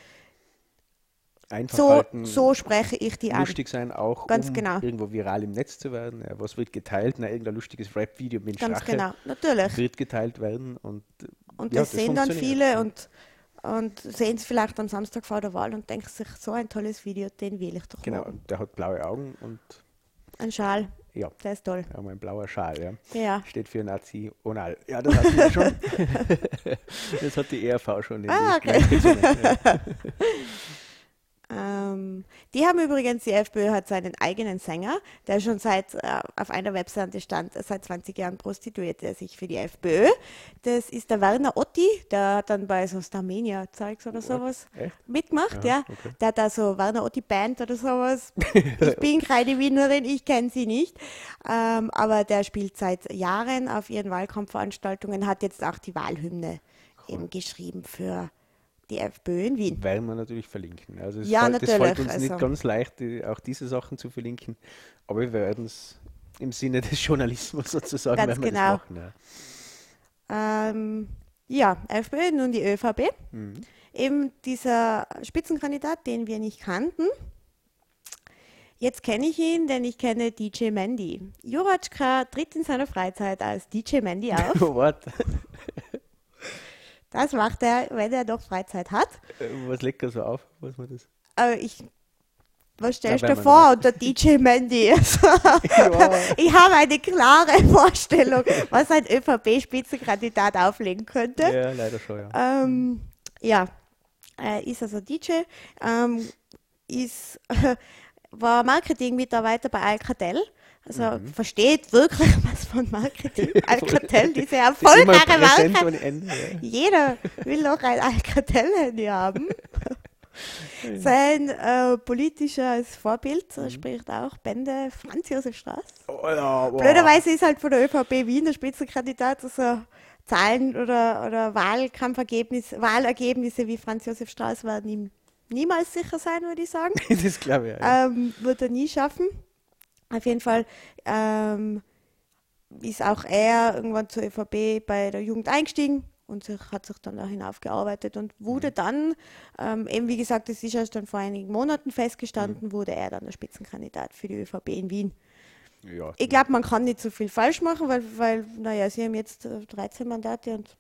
Einfach So, halten, so spreche ich die an. lustig sein, auch Ganz um genau. irgendwo viral im Netz zu werden. Ja, was wird geteilt? Na, irgendein lustiges Rap-Video mit Ganz Strache genau, natürlich. wird geteilt werden. Und, Und ja, das sehen dann viele und, und sehen es vielleicht am Samstag vor der Wahl und denken sich, so ein tolles Video, den wähle ich doch Genau, morgen. der hat blaue Augen und Ein Schal, ja, der ist toll. wir haben ein blauer Schal. Ja. Ja. Steht für Nazi-Onal. Ja, das hatten wir schon. das hat die ERV schon. in Ah, okay. Ja. Ähm, die haben übrigens, die FPÖ hat seinen eigenen Sänger, der schon seit, äh, auf einer Webseite stand, seit 20 Jahren prostituiert er sich für die FPÖ. Das ist der Werner Otti, der hat dann bei so Starmania-Zeugs oder sowas Echt? mitgemacht, Ja, ja. okay. Der hat da so Werner Otti Band oder sowas. ich bin keine Wienerin, ich kenne sie nicht. Ähm, aber der spielt seit Jahren auf ihren Wahlkampfveranstaltungen, hat jetzt auch die Wahlhymne eben geschrieben für die FPÖ in Wien. Werden wir natürlich verlinken. Also es Ja, fällt, das fällt natürlich, uns nicht also. ganz leicht, die, auch diese Sachen zu verlinken, aber wir werden es im Sinne des Journalismus sozusagen Ganz wir genau. das machen. Ja. Ähm, ja, FPÖ, nun die ÖVP. Mhm. Eben dieser Spitzenkandidat, den wir nicht kannten. Jetzt kenne ich ihn, denn ich kenne DJ Mandy. Juratschka tritt in seiner Freizeit als DJ Mandy auf. Warte, Das macht er, wenn er noch Freizeit hat. äh, was legt er so auf? Was war das? Aber ich, was stellst Ja, du vor unter DJ Mandy? Also, Ja. ich habe eine klare Vorstellung, was ein ÖVP-Spitzenkandidat auflegen könnte. Ja, leider schon, ja. Ähm, ja, er ist also DJ, ähm, ist, war Marketingmitarbeiter bei Alcatel. Also Mhm. versteht wirklich was von Marketing. Alcatel, diese erfolgreiche präsent Marke. Ende. Ja. Jeder will noch ein Alcatel-Handy haben. Sein äh, politisches Vorbild Mhm. spricht auch Bände Franz Josef Strauß. Oh, ja. Blöderweise ist halt von der ÖVP Wien der Spitzenkandidat, also Zahlen oder, oder Wahlkampfergebnisse, Wahlergebnisse wie Franz Josef Strauß werden ihm niemals sicher sein, würde ich sagen. das glaube ich. Ja. ähm, wird er nie schaffen. Auf jeden Fall ähm, ist auch er irgendwann zur ÖVP bei der Jugend eingestiegen und sich, hat sich dann da hinaufgearbeitet und wurde dann, ähm, eben wie gesagt, das ist erst dann vor einigen Monaten festgestanden, wurde er dann der Spitzenkandidat für die ÖVP in Wien. ja. Ich glaube, man kann nicht so viel falsch machen, weil, weil naja, sie haben jetzt äh, 13 Mandate und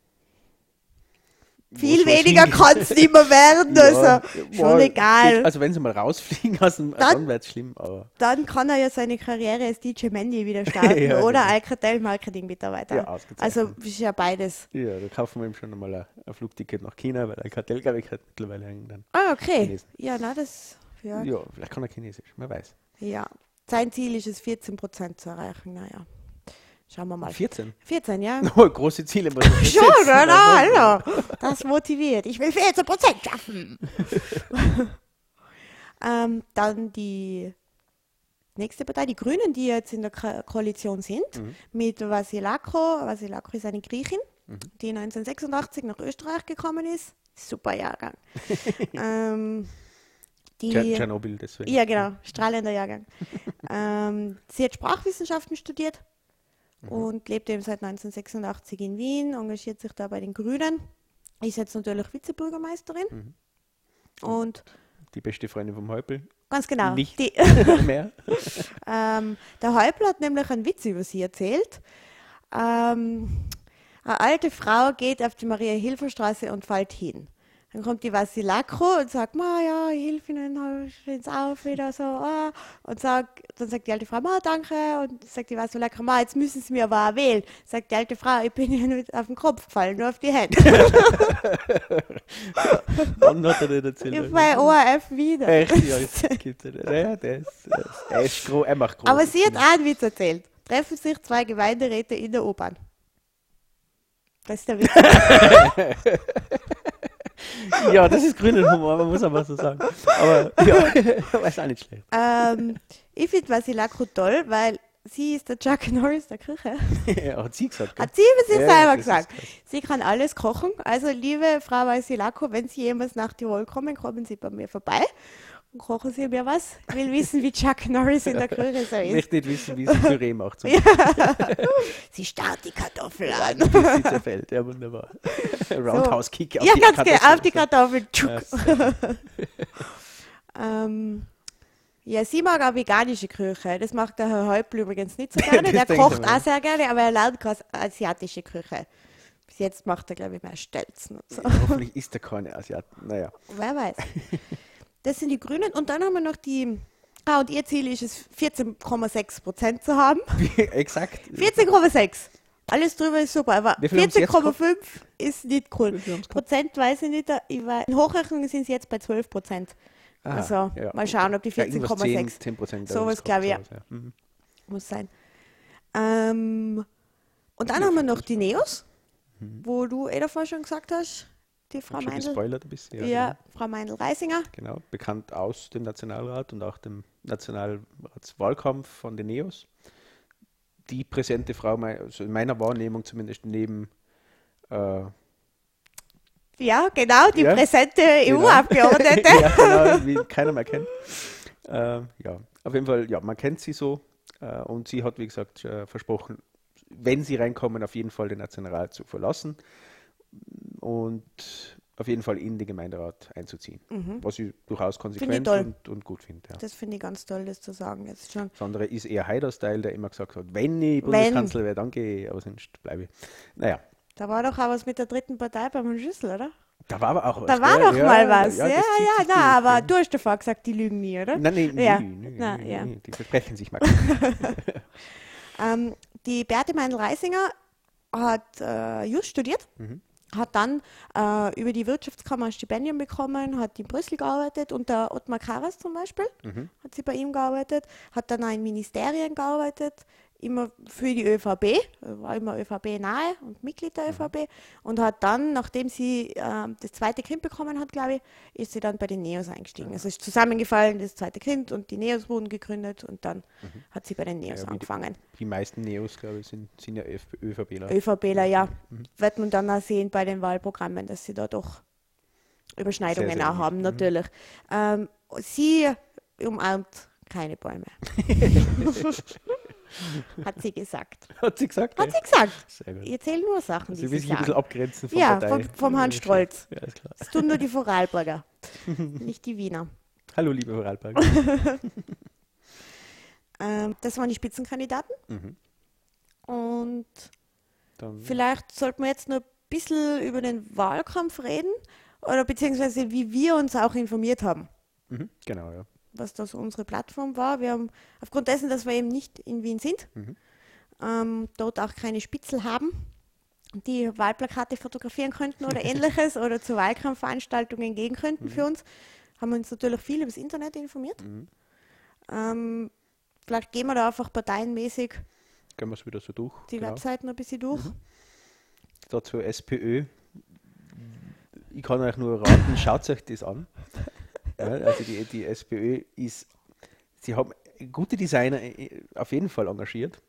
viel weniger kann es nicht mehr werden. Also Ja, schon boah, egal. Also wenn sie mal rausfliegen aus dem, Dann- dann wäre es schlimm, aber Dann kann er ja seine Karriere als DJ Mandy wieder starten Ja, oder genau. Alcatel Marketing-Mitarbeiter. Ja, ausgezeichnet. also ist ja beides. ja, da kaufen wir ihm schon einmal ein, ein Flugticket nach China, weil Kartell, glaube ich, hat mittlerweile irgendein. Ah, okay. Chinesen. Ja, na, das, ja. Ja, vielleicht kann er Chinesisch, wer weiß. ja. Sein Ziel ist es, 14 Prozent zu erreichen. Naja, schauen wir mal. 14. 14, ja. Oh, große Ziele Schon, oder? Das motiviert. Ich will 14 Prozent schaffen. ähm, dann die nächste Partei, die Grünen, die jetzt in der Ko Koalition sind, mit Vasilako. Vasilako ist eine Griechin, die 1986 nach Österreich gekommen ist. Super Jahrgang. ähm, die, Tscher- Tschernobyl, deswegen. ja, genau, strahlender Jahrgang. ähm, sie hat Sprachwissenschaften studiert und lebt eben seit 1986 in Wien, engagiert sich da bei den Grünen, ist jetzt natürlich Vizebürgermeisterin. Und Die beste Freundin vom Häupl. ganz genau, Nicht. die, Mehr. ähm, der Häupl hat nämlich einen Witz über sie erzählt. Ähm, eine alte Frau geht auf die Maria-Hilfer-Straße und fällt hin. Dann kommt die Vasilako und sagt, ma ja, ich helfe Ihnen, stehen auf wieder so. Ah. Und sagt, dann sagt die alte Frau, ma danke. Und sagt die Vasilako, ma jetzt müssen Sie mir aber auch wählen. Sagt die alte Frau, ich bin Ihnen nicht auf den Kopf gefallen, nur auf die Hände. Wann hat er den erzählt? ich bei ORF wieder. Echt? Ja, das gibt es nicht. Ja, der ist, der ist, er, ist gro er macht groß. Aber sie hat auch einen Witz erzählt. Treffen sich zwei Gemeinderäte in der U-Bahn. Das ist der Witz. Ja, das ist grüner Humor, man muss aber so sagen. Aber ja, ist auch nicht schlecht. ähm, ich finde Vasilako toll, weil sie ist der Chuck Norris der Küche. Ja, hat sie gesagt. gell? Hat sie über sich Ja, selber gesagt. Sie kann alles kochen. Also, liebe Frau Vasilako, wenn Sie jemals nach Tirol kommen, kommen Sie bei mir vorbei kochen Sie mir was. Ich will wissen, wie Chuck Norris in der Küche so Ich ist. möchte nicht wissen, wie sie Püree macht. Zum Sie starrt die Kartoffel an. Bis sie zerfällt. Ja, wunderbar. Roundhouse Kick auf Ja, die ganz Kartoffel. genau, auf die Kartoffel. Ja. Ähm, ja, sie mag auch veganische Küche. Das macht der Herr Häupl übrigens nicht so gerne. Der kocht auch sehr gerne, aber er lernt keine asiatische Küche. Bis jetzt macht er, glaube ich, mehr Stelzen und so. Hoffentlich ist er keine Asiaten. Naja. Wer weiß. Das sind die Grünen. Und dann haben wir noch die. Ah, und ihr Ziel ist es, 14,6 Prozent zu haben. Exakt. 14,6. Alles drüber ist super, aber Wie viel haben's jetzt 14,5 ist nicht cool. Prozent weiß ich nicht. Ich war, in Hochrechnungen sind es jetzt bei 12 Prozent. Aha, Also, ja. mal schauen, ob die Ja, irgendwas 10, 14,6 10 Prozent. Sowas, glaub ich, ja. Mhm. muss sein. Ähm, und dann haben wir noch die Neos, wo du eh davor schon gesagt hast, die Frau Meindl. gespoilert ein bisschen. Ja, Ja, Frau Meindl-Reisinger. genau. genau. Bekannt aus dem Nationalrat und auch dem Nationalratswahlkampf von den Neos. Die präsente Frau, also in meiner Wahrnehmung zumindest neben äh, Ja, genau, die Ja, präsente genau. EU-Abgeordnete. ja, genau, wie keiner mehr kennt. Äh, ja, auf jeden Fall, ja, man kennt sie so äh, und sie hat, wie gesagt, äh, versprochen, wenn sie reinkommen, auf jeden Fall den Nationalrat zu verlassen und auf jeden Fall in den Gemeinderat einzuziehen. Was ich durchaus konsequent toll. und, und gut finde. Ja. Das finde ich ganz toll, das zu sagen jetzt schon. Das andere ist eher Haider-Style, der immer gesagt hat, wenn ich Bundeskanzler wäre, dann gehe ich, aber sonst bleibe ich. Naja, Da war doch auch was mit der dritten Partei beim Schüssel, oder? da war aber auch was. Da war doch Ja, mal was. ja, Ja, ja, sich na, aber ja. du hast davor gesagt, die lügen nie, oder? Nein, nein, Ja. Na, ja. die versprechen sich mal. Ähm, die Beate Meindl-Reisinger hat äh, Just studiert, Mhm. Hat dann äh, über die Wirtschaftskammer ein Stipendium bekommen, hat in Brüssel gearbeitet, unter Ottmar Karas zum Beispiel, Mhm. hat sie bei ihm gearbeitet, hat dann auch in Ministerien gearbeitet, immer für die ÖVP, war immer ÖVP nahe und Mitglied Mhm. der ÖVP und hat dann, nachdem sie ähm, das zweite Kind bekommen hat, glaube ich, ist sie dann bei den Neos eingestiegen. Also ist zusammengefallen, das zweite Kind und die Neos wurden gegründet und dann hat sie bei den Neos Mhm. Ja, wie die- angefangen. Die meisten Neos, glaube ich, sind, sind ja ÖV ÖVPler. ÖVPler, ja. Mhm. Wird man dann auch sehen bei den Wahlprogrammen, dass sie da doch Überschneidungen Sehr, sehr auch haben. Mhm. natürlich. Ähm, sie umarmt keine Bäume. Hat sie gesagt. Hat sie gesagt? Hat ja? sie gesagt. Sehr gut. Ich erzähle nur Sachen, Sie die will sie sich ein bisschen abgrenzen vom Ja, vom, vom Herrn Strolz. Ja, ist klar. Das tun nur die Vorarlberger, nicht die Wiener. Hallo, liebe Vorarlberg. Ähm, das waren die Spitzenkandidaten. Mhm. Und Dann, Vielleicht sollten wir jetzt noch ein bisschen über den Wahlkampf reden oder beziehungsweise wie wir uns auch informiert haben, mhm, genau, ja. Was das unsere Plattform war. Wir haben aufgrund dessen, dass wir eben nicht in Wien sind, Mhm. ähm, dort auch keine Spitzel haben, die Wahlplakate fotografieren könnten oder ähnliches oder zu Wahlkampfveranstaltungen gehen könnten für uns, haben wir uns natürlich viel über das Internet informiert. Mhm. Ähm, vielleicht gehen wir da einfach parteienmäßig Gehen wir es wieder so durch. die genau. Webseiten ein bisschen durch. Dazu SPÖ. Ich kann euch nur raten, schaut euch das an. Ja, also die, die SPÖ ist, sie haben gute Designer äh, auf jeden Fall engagiert.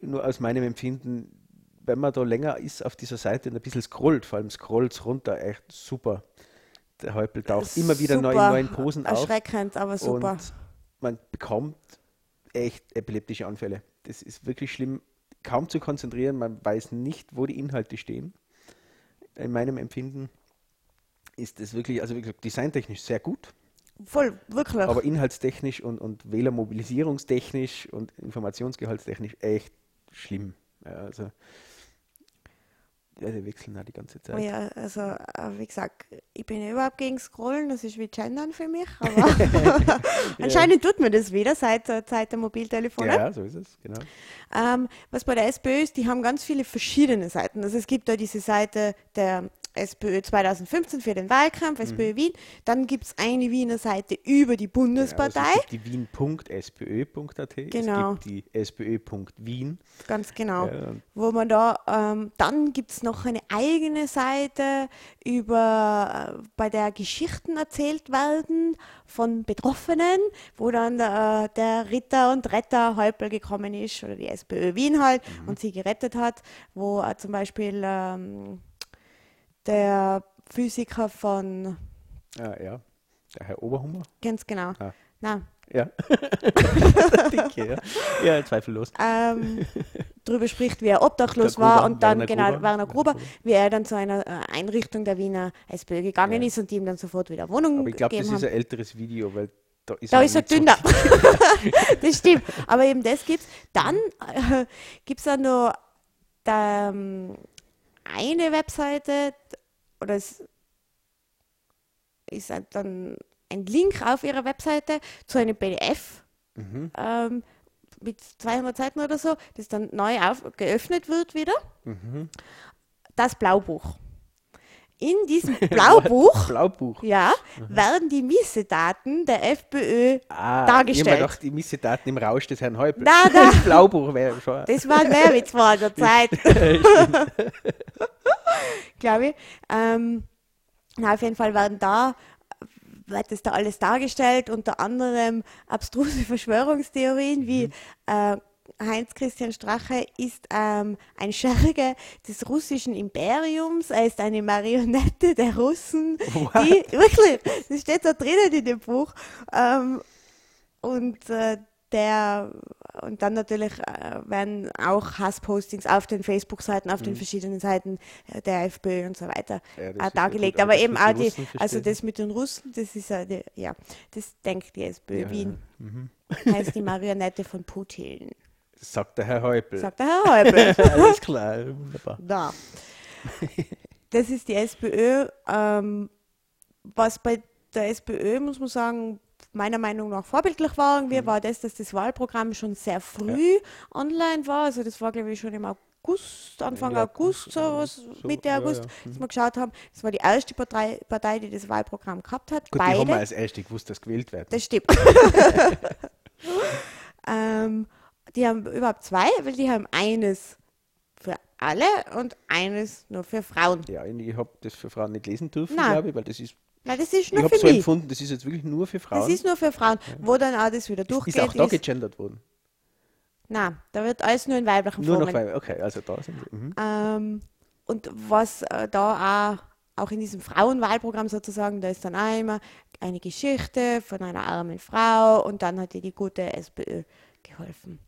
Nur aus meinem Empfinden, wenn man da länger ist auf dieser Seite und ein bisschen scrollt, vor allem scrollt runter, echt super. Der Häupl taucht immer wieder neu in neuen Posen auf. Erschreckend, aber super. Und man bekommt echt epileptische Anfälle. Das ist wirklich schlimm, kaum zu konzentrieren. Man weiß nicht, wo die Inhalte stehen. In meinem Empfinden ist das wirklich, also wie gesagt, designtechnisch sehr gut, Voll, wirklich. aber inhaltstechnisch und, und Wählermobilisierungstechnisch und informationsgehaltstechnisch echt schlimm. Ja, also Ja, die wechseln auch die ganze Zeit. Oh ja, also äh, wie gesagt, ich bin überhaupt gegen Scrollen, das ist wie Gendern für mich, aber anscheinend tut man das wieder seit der Zeit der Mobiltelefone. Ja, so ist es, genau. Ähm, was bei der SPÖ ist, die haben ganz viele verschiedene Seiten. Also es gibt da diese Seite der SPÖ 2015 für den Wahlkampf, SPÖ Wien. Dann gibt es eine Wiener Seite über die Bundespartei. Ja, also es gibt die wien.spö.at, Genau. es gibt die spö.wien. Ganz genau. Ja. Wo man da, ähm, dann gibt es noch eine eigene Seite, über, äh, bei der Geschichten erzählt werden von Betroffenen, wo dann äh, der Ritter und Retter Häupl gekommen ist, oder die SPÖ Wien halt, und sie gerettet hat, wo äh, zum Beispiel ähm, der Physiker von, Ah, ja, der Herr Oberhummer. ganz genau, Ah. na, Ja. Dicke, ja. ja, zweifellos. ähm, drüber spricht, wie er obdachlos Der war Gruber, und dann, Werner genau, Gruber. Werner Gruber, Werner Gruber. wie er dann zu einer äh, Einrichtung der Wiener SPÖ gegangen Ja. ist und die ihm dann sofort wieder Wohnung Aber ich glaube, das gegeben ist haben. ein älteres Video, weil da ist Da er ist er nicht so- dünner. das stimmt. Aber eben das gibt's. Dann äh, gibt es dann noch da, ähm, eine Webseite, oder es ist halt dann ein Link auf ihrer Webseite zu einem PDF Mhm. ähm, mit 200 Seiten oder so, das dann neu auf, geöffnet wird wieder. Mhm. Das Blaubuch. In diesem Blaubuch Blaubuch. ja, werden die Missedaten der FPÖ Ah, dargestellt. Ich habe die Missedaten im Rausch des Herrn Häupl. Na, na. Das Blaubuch wäre schon. Das war ein Mehrwitz vor der Zeit. Glaube ich. Ähm, na, auf jeden Fall werden da, wird das da alles dargestellt, unter anderem abstruse Verschwörungstheorien wie äh, Heinz-Christian Strache ist ähm, ein Scherge des russischen Imperiums, er ist eine Marionette der Russen, die, wirklich, das steht da drinnen in dem Buch. Ähm, und äh, der und dann natürlich äh, werden auch Hasspostings auf den Facebook-Seiten, auf den verschiedenen Seiten äh, der FPÖ und so weiter Mhm. Ja, äh, ja dargelegt. aber eben auch die, also das mit den Russen, das ist eine, ja, das denkt die SPÖ Ja, Wien, Mhm. heißt die Marionette von Putin, Sagt der Herr Häupl. sagt der Herr Häupl. Alles klar, wunderbar. Da. Das ist die SPÖ. Ähm, was bei der SPÖ, muss man sagen, meiner Meinung nach vorbildlich war, irgendwie Mhm. war das, dass das Wahlprogramm schon sehr früh online war. Also das war, glaube ich, schon im August, Anfang Ende August, August, so, ja, Mitte ja, August, ja. Mhm. dass wir geschaut haben. Das war die erste Partei, Partei die das Wahlprogramm gehabt hat. Gut, die haben Beide. als erste gewusst, dass gewählt wird. Das stimmt. ähm, die haben überhaupt zwei, weil die haben eines für alle und eines nur für Frauen. Ja, ich habe das für Frauen nicht lesen dürfen, Nein. glaube ich, weil das ist, Nein, das ist ich nur habe für so empfunden, das ist jetzt wirklich nur für Frauen. Das ist nur für Frauen. Wo dann auch das wieder durchgeht. ist auch da ist, gegendert worden. nein, da wird alles nur in weiblichen Nur noch Formen. weil, okay, also da sind sie. Mhm. Ähm, und was äh, da auch, auch in diesem Frauenwahlprogramm sozusagen, da ist dann auch immer eine Geschichte von einer armen Frau und dann hat ihr die gute SPÖ geholfen.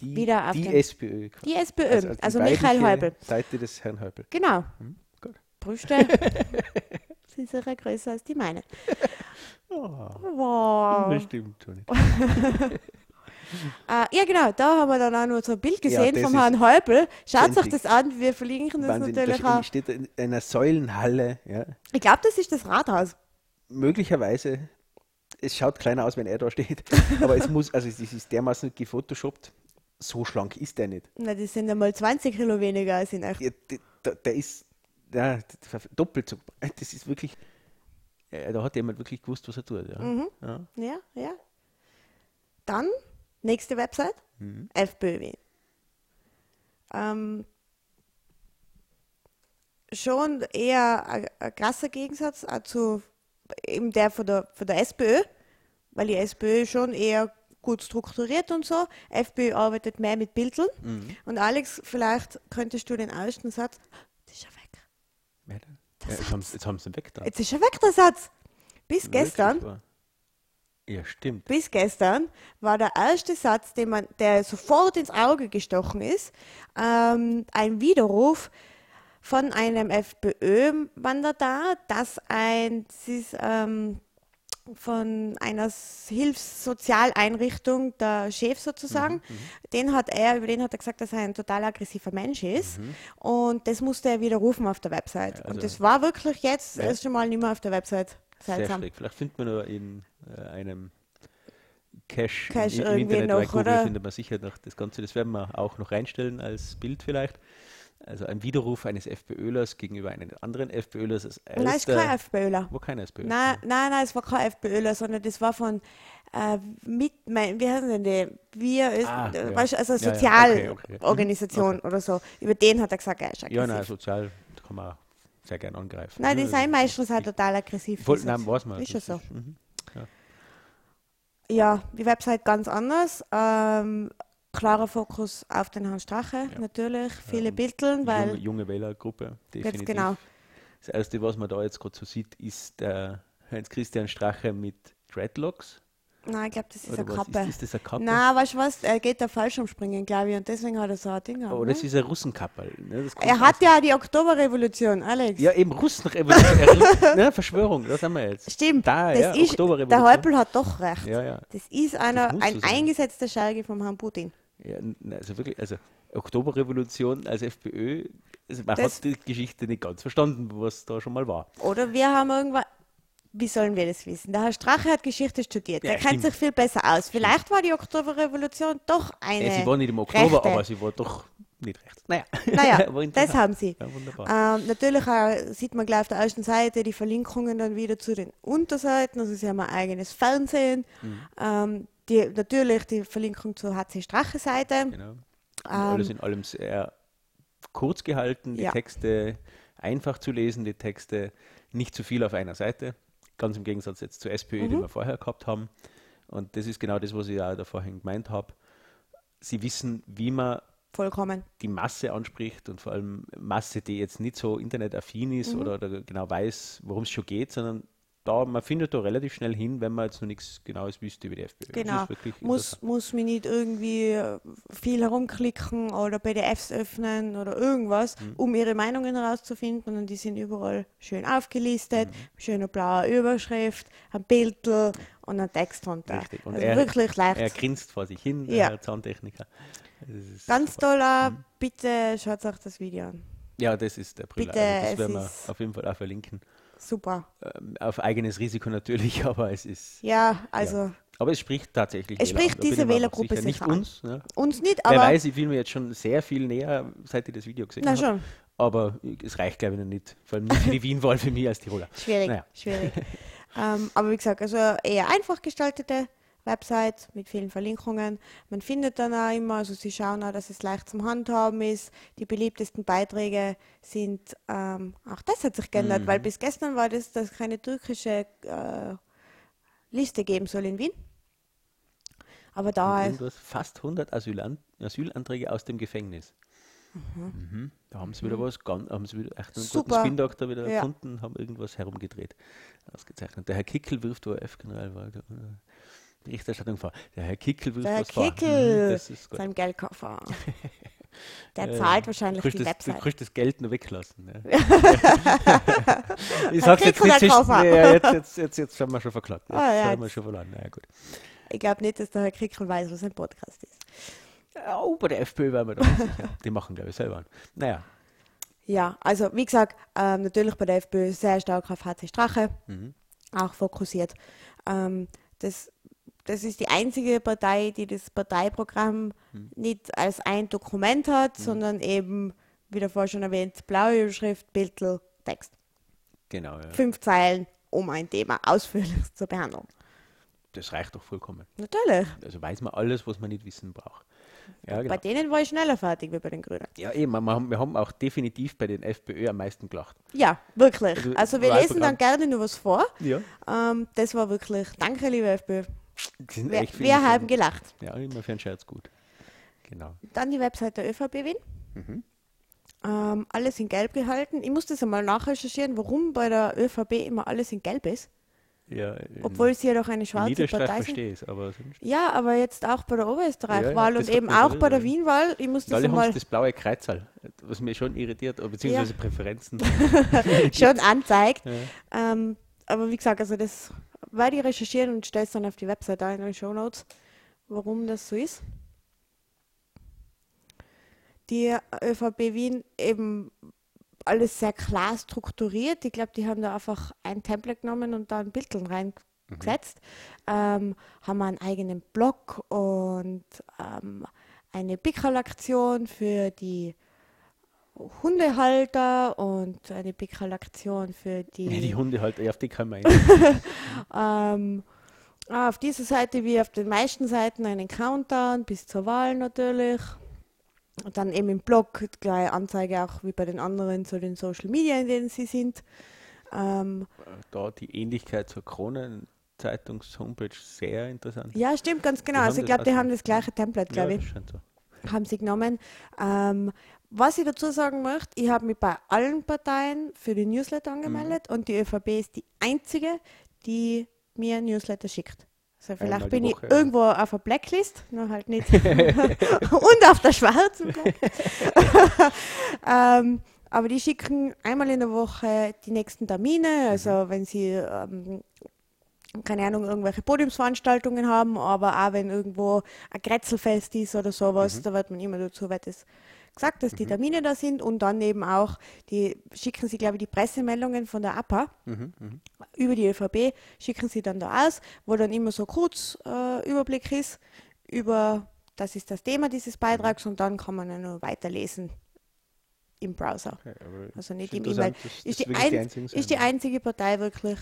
Die, Wieder auf die SPÖ. Die SPÖ, Also, also, die Michael Häupl. Seite des Herrn Häupl. Genau. gut. Brüste sind sicher größer als die meine. Oh, Wow. Das stimmt schon nicht. Äh, ja, genau, da haben wir dann auch noch so ein Bild gesehen das vom Herrn Häupl. Schaut euch das an, wir verlinken das Wahnsinn, natürlich da auch. steht in einer Säulenhalle, ja. Ich glaube, das ist das Rathaus. möglicherweise, es schaut kleiner aus, wenn er da steht, aber es muss, also es ist dermaßen gefotoshoppt, so schlank ist der nicht. Na, das sind einmal 20 Kilo weniger als in echt. Der, der, der ist ja, doppelt so, das ist wirklich, ja, da hat jemand wirklich gewusst, was er tut. Ja. Mhm. Ja. Ja, ja. Dann, nächste Website, Mhm. FPÖ. Ähm, schon eher ein, ein krasser Gegensatz zu eben der von der, von der SPÖ, weil die SPÖ schon eher gut strukturiert und so. FPÖ arbeitet mehr mit Bildern. Mhm. Und Alex, vielleicht könntest du den ersten Satz. Jetzt ist er weg. Wer denn? Ja, jetzt, haben, sie- jetzt haben sie weg da. Jetzt ist er weg, der Satz. Bis gestern. Ja, stimmt. bis gestern war der erste Satz, den man, der sofort ins Auge gestochen ist, ähm, ein Widerruf von einem FPÖ-Mandat, dass ein, das ist, ähm, von einer Hilfssozialeinrichtung, der Chef sozusagen, Mhm, den hat er, über den hat er gesagt, dass er ein total aggressiver Mensch ist. Und das musste er widerrufen auf der Website. Mhm. Also- und das war wirklich jetzt Ja. erst einmal nicht mehr auf der Website. Sehr Seltsam. Vielleicht findet man nur in äh, einem Cache, Cache im, im irgendwie Internet noch, Google oder? findet man sicher noch das Ganze. Das werden wir auch noch reinstellen als Bild vielleicht. Also ein Widerruf eines FPÖlers gegenüber einem anderen FPÖlers. als Nein, es ist erster- kein FPÖler. Wo kein FPÖ. Nein, nein, nein, es war kein FPÖler, sondern das war von äh, mit, mein, wie heißen denn die? Wir, ist, Ah, äh, ja. also Ja, ja, okay, okay. Mhm. Sozialorganisation oder so. Über den hat er gesagt, er ist aggressiv. Ja, nein, sozial kann man sehr gern angreifen. nein, die Ja, sind meistens auch total aggressiv. Voll, nein, weiß man. Ist ja das so. mhm. Ja, die Website ganz anders. Ähm, klarer Fokus auf den Herrn Strache, Ja. natürlich. Viele und Bildeln, weil junge, junge Wählergruppe, definitiv. genau. Das erste, was man da jetzt gerade so sieht, ist der Heinz-Christian Strache mit Dreadlocks. Nein, ich glaube, das ist Oder eine was? Kappe. Ist, ist das eine Kappe? Nein, weißt du was? Er geht da falsch umspringen, glaube ich, und deswegen hat er so ein Ding. an, Oh, ne? das ist ein Russenkapperl. Ne? Das Er hat ja die Oktoberrevolution, Alex. Ja, eben Russenrevolution. ne, Verschwörung, das haben wir jetzt. Stimmt, Da, das ja, ist, Oktoberrevolution. der Häupl hat doch recht. Ja, ja. Das ist einer, muss ein eingesetzter Scherge vom Herrn Putin. ja also wirklich, also Oktoberrevolution als FPÖ, also man Das- hat die Geschichte nicht ganz verstanden, was da schon mal war. Oder wir haben irgendwann. Wie sollen wir das wissen? Der Herr Strache hat Geschichte studiert. Ja, Der kennt sich viel besser aus. Vielleicht war die Oktoberrevolution doch eine. Ja, sie war nicht im Oktober, rechte. aber sie war doch nicht rechts. Naja, Naja, das haben sie. Ja. Ähm, natürlich äh, sieht man gleich auf der ersten Seite die Verlinkungen dann wieder zu den Unterseiten. Also sie haben ein eigenes Fernsehen. Mhm. Ähm, die, natürlich die Verlinkung zur HC Strache-Seite. Genau. Und alles Ähm, in allem sehr kurz gehalten, die Ja. Texte einfach zu lesen, die Texte nicht zu viel auf einer Seite. Ganz im Gegensatz jetzt zur SPÖ, die Mhm. wir vorher gehabt haben. Und das ist genau das, was ich ja da vorhin gemeint habe. Sie wissen, wie man vollkommen. die Masse anspricht und vor allem Masse, die jetzt nicht so internetaffin ist Mhm. oder, oder genau weiß, worum es schon geht, sondern da, man findet da relativ schnell hin, wenn man jetzt noch nichts Genaues wüsste über die FPÖ. Genau. Muss, muss mich nicht irgendwie viel herumklicken oder PDFs öffnen oder irgendwas, Mhm. um ihre Meinungen herauszufinden. sondern die sind überall schön Mhm. aufgelistet, schöne blaue Überschrift, ein Bild und ein Text drunter. Richtig. Und also er- wirklich leicht. Er grinst vor sich hin, der Ja. Herr Zahntechniker. Ganz super. toll, auch. bitte schaut euch das Video an. Ja, das ist der Brille. Bitte, also das werden wir auf jeden Fall auch verlinken. Super. Ähm, auf eigenes Risiko natürlich, aber es ist. Ja, also Aber es spricht tatsächlich. Es Wähler spricht an, bin diese mir Wählergruppe sicher. Nicht sicher an. uns. Ne? uns nicht, Wer aber weiß, ich fühle mich jetzt schon sehr viel näher, seit ich das Video gesehen na habe. schon, Aber es reicht, glaube ich, noch nicht. Vor allem nicht für die Wien-Wahl für mich als Tiroler. schwierig, Naja. schwierig. ähm, aber wie gesagt, also eher einfach gestaltete Website mit vielen Verlinkungen. Man findet dann auch immer, also sie schauen auch, dass es leicht zum Handhaben ist. Die beliebtesten Beiträge sind, ähm, auch das hat sich geändert, Mhm. weil bis gestern war das, dass es keine türkische äh, Liste geben soll in Wien. Aber da ist fast 100 Asylan Asylanträge aus dem Gefängnis. Mhm. Da haben sie wieder was, ganz, haben sie wieder echt einen guten Super. Spin-Doktor wieder Ja. erfunden, haben irgendwas herumgedreht. Ausgezeichnet. Der Herr Kickel wirft ORF-General war Berichterstattung vor. Der Herr Kickel wirft der was vor. Kickel, Mhm, das ist gut. sein Geldkoffer. Der Äh, zahlt wahrscheinlich die das, Du Website. kriegst das Geld nur weglassen. Ja. ich sag's jetzt Kickel nicht zwischen, ja, jetzt, jetzt, jetzt, jetzt haben wir schon verklagt. Jetzt Ah, ja, haben wir schon verloren. Naja, gut. Ich glaube nicht, dass der Herr Krickel weiß, was ein Podcast ist. Oh, bei der FPÖ werden wir da. Die machen, glaube ich, selber. Naja. Ja, also wie gesagt, ähm, natürlich bei der FPÖ sehr stark auf HC Strache Mhm. auch fokussiert. Ähm, das, das ist die einzige Partei, die das Parteiprogramm Mhm. nicht als ein Dokument hat, sondern eben, wie davor schon erwähnt, blaue Überschrift, Bildl, Text. Genau, ja. Fünf Zeilen, um ein Thema ausführlich zu behandeln. Das reicht doch vollkommen. Natürlich. Also weiß man alles, was man nicht wissen braucht. Ja, genau. Bei denen war ich schneller fertig wie bei den Grünen. Ja, eben, wir haben, wir haben auch definitiv bei den FPÖ am meisten gelacht. Ja, wirklich. Also, Also wir lesen dann gerne nur was vor. Ja. Ähm, das war wirklich, danke liebe FPÖ. Sind Wir, wir haben gelacht. Ja, immer für einen Scherz gut. Genau. Dann die Website der ÖVP Wien. Mhm. Ähm, alles in Gelb gehalten. Ich musste das einmal nachrecherchieren, warum bei der ÖVP immer alles in Gelb ist. Ja, in- Obwohl sie ja doch eine in schwarze Partei sind. verstehe es, aber. Ja, aber jetzt auch bei der Oberösterreich-Wahl Ja, ja, und eben auch bei der. Wien-Wahl. Ich musste das Alle haben das blaue Kreuzerl, was mich schon irritiert, oder beziehungsweise Präferenzen. schon anzeigt. Ja. Ähm, aber wie gesagt, also das ich recherchieren und stelle es dann auf die Website ein in den Show Notes, warum das so ist. Die ÖVP Wien eben alles sehr klar strukturiert. Ich glaube, die haben da einfach ein Template genommen und da ein Bild reingesetzt. Mhm. Ähm, haben einen eigenen Blog und ähm, eine Pickerl-Aktion für die Hundehalter und eine Pickerl-Aktion für die. Ja, die Hundehalter, ja, auf die kann man ähm, Auf dieser Seite wie auf den meisten Seiten einen Countdown bis zur Wahl natürlich. Und dann eben im Blog gleich Anzeige auch wie bei den anderen zu den Social Media, in denen sie sind. Ähm, da die Ähnlichkeit zur Kronenzeitungs-Homepage sehr interessant. Ja, stimmt, ganz genau. Also ich glaube, die haben das gleiche Template, glaube ja, ich. So. Haben sie genommen. Ähm, was ich dazu sagen möchte, ich habe mich bei allen Parteien für die Newsletter angemeldet mhm. und die ÖVP ist die einzige, die mir Newsletter schickt. Also vielleicht bin Woche, ich ja. irgendwo auf der Blacklist, nur halt nicht. und auf der schwarzen ähm, aber die schicken einmal in der Woche die nächsten Termine, also mhm. wenn sie ähm, keine Ahnung, irgendwelche Podiumsveranstaltungen haben, aber auch wenn irgendwo ein Grätzelfest ist oder sowas, mhm. da wird man immer dazu wird es gesagt, dass die mhm. Termine da sind und dann eben auch, die schicken sie, glaube ich, die Pressemeldungen von der APA mhm, mhm. über die ÖVP, schicken sie dann da aus, wo dann immer so kurz äh, Überblick ist über, das ist das Thema dieses Beitrags und dann kann man ja nur weiterlesen im Browser. Okay, also nicht im E-Mail. Ist, ist die einzige Partei wirklich,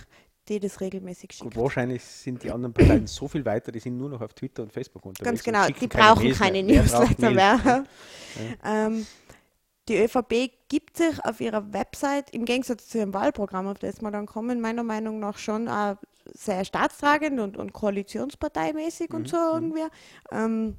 die das regelmäßig schickt. Gut, wahrscheinlich sind die anderen Parteien so viel weiter, die sind nur noch auf Twitter und Facebook unterwegs. Ganz genau, die brauchen keine, keine Newsletter mehr. mehr. Ja. Ähm, die ÖVP gibt sich auf ihrer Website im Gegensatz zu ihrem Wahlprogramm, auf das wir dann kommen, meiner Meinung nach schon sehr staatstragend und, und koalitionsparteimäßig mhm. und so mhm. irgendwie. Ähm,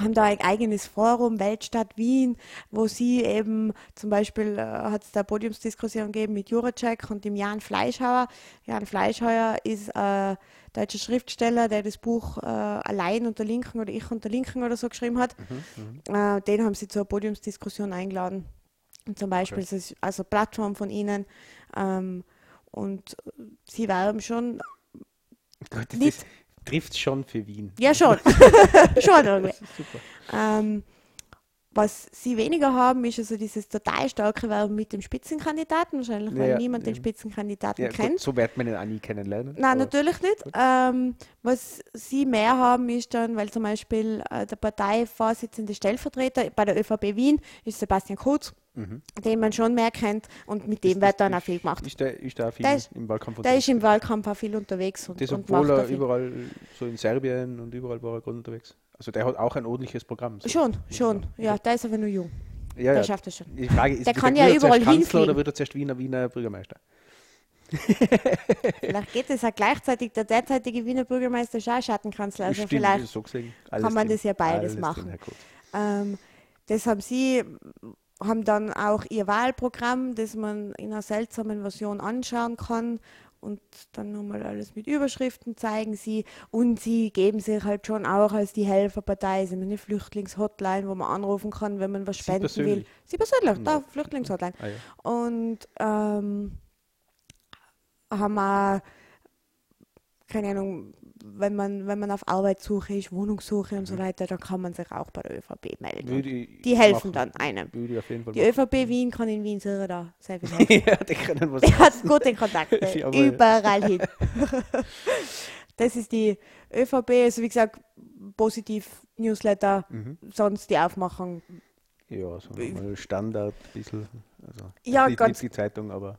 haben da ein eigenes Forum, Weltstadt Wien, wo sie eben zum Beispiel äh, hat es da Podiumsdiskussion gegeben mit Juracek und dem Jan Fleischhauer. Jan Fleischhauer ist äh, deutscher Schriftsteller, der das Buch äh, allein unter Linken oder ich unter Linken oder so geschrieben hat. Mhm, mhm. äh, den haben sie zur Podiumsdiskussion eingeladen. Und zum Beispiel, okay. ist also Plattform von ihnen. Ähm, und sie werben schon Gott, nicht, trifft schon für Wien. Ja, schon. schon irgendwie. Ähm, was sie weniger haben, ist also dieses total starke Werben mit dem Spitzenkandidaten, wahrscheinlich, weil ja, niemand ja. den Spitzenkandidaten ja, kennt. Gut, so wird man ihn auch nie kennenlernen. Nein, natürlich nicht. Ähm, was sie mehr haben, ist dann, weil zum Beispiel äh, der Parteivorsitzende Stellvertreter bei der ÖVP Wien ist Sebastian Kurz mhm. den man schon mehr kennt und mit dem ist, wird dann auch viel gemacht. Ist der, ist der, viel der ist, im Wahlkampf unterwegs? Der ist im Wahlkampf auch viel unterwegs. Und, das, obwohl er überall, so in Serbien und überall war er gerade unterwegs. Also der hat auch ein ordentliches Programm. So. Schon, schon. Ja, der ist aber nur jung. Ja, der ja. schafft es schon. Die Frage ist, der kann ja überall Kanzler hinfliegen. oder wird er zuerst Wiener, Wiener Bürgermeister? vielleicht geht es auch gleichzeitig. Der derzeitige Wiener Bürgermeister ist auch Schattenkanzler. Also Stimmt, vielleicht so gesehen, kann man drin. das ja beides machen. Drin, ähm, das haben Sie haben dann auch ihr Wahlprogramm, das man in einer seltsamen Version anschauen kann und dann nochmal alles mit Überschriften zeigen sie und sie geben sich halt schon auch als die Helferpartei, sie haben eine Flüchtlingshotline, wo man anrufen kann, wenn man was sie spenden persönlich. will. Sie persönlich, ja. da, Flüchtlingshotline. Ah, ja. Und ähm, haben auch, keine Ahnung, wenn man, wenn man auf Arbeitssuche ist, Wohnungssuche und so mhm. weiter, dann kann man sich auch bei der ÖVP melden. die helfen machen. dann einem. die machen. ÖVP Wien kann in Wien sicher da sehr viel helfen. ja, die können was Der hat gute Kontakte, überall hin. das ist die ÖVP, also wie gesagt, positiv Newsletter, mhm. sonst die Aufmachung. Ja, so Standard ein bisschen. Also, ja, nicht, ganz, nicht die Zeitung, aber.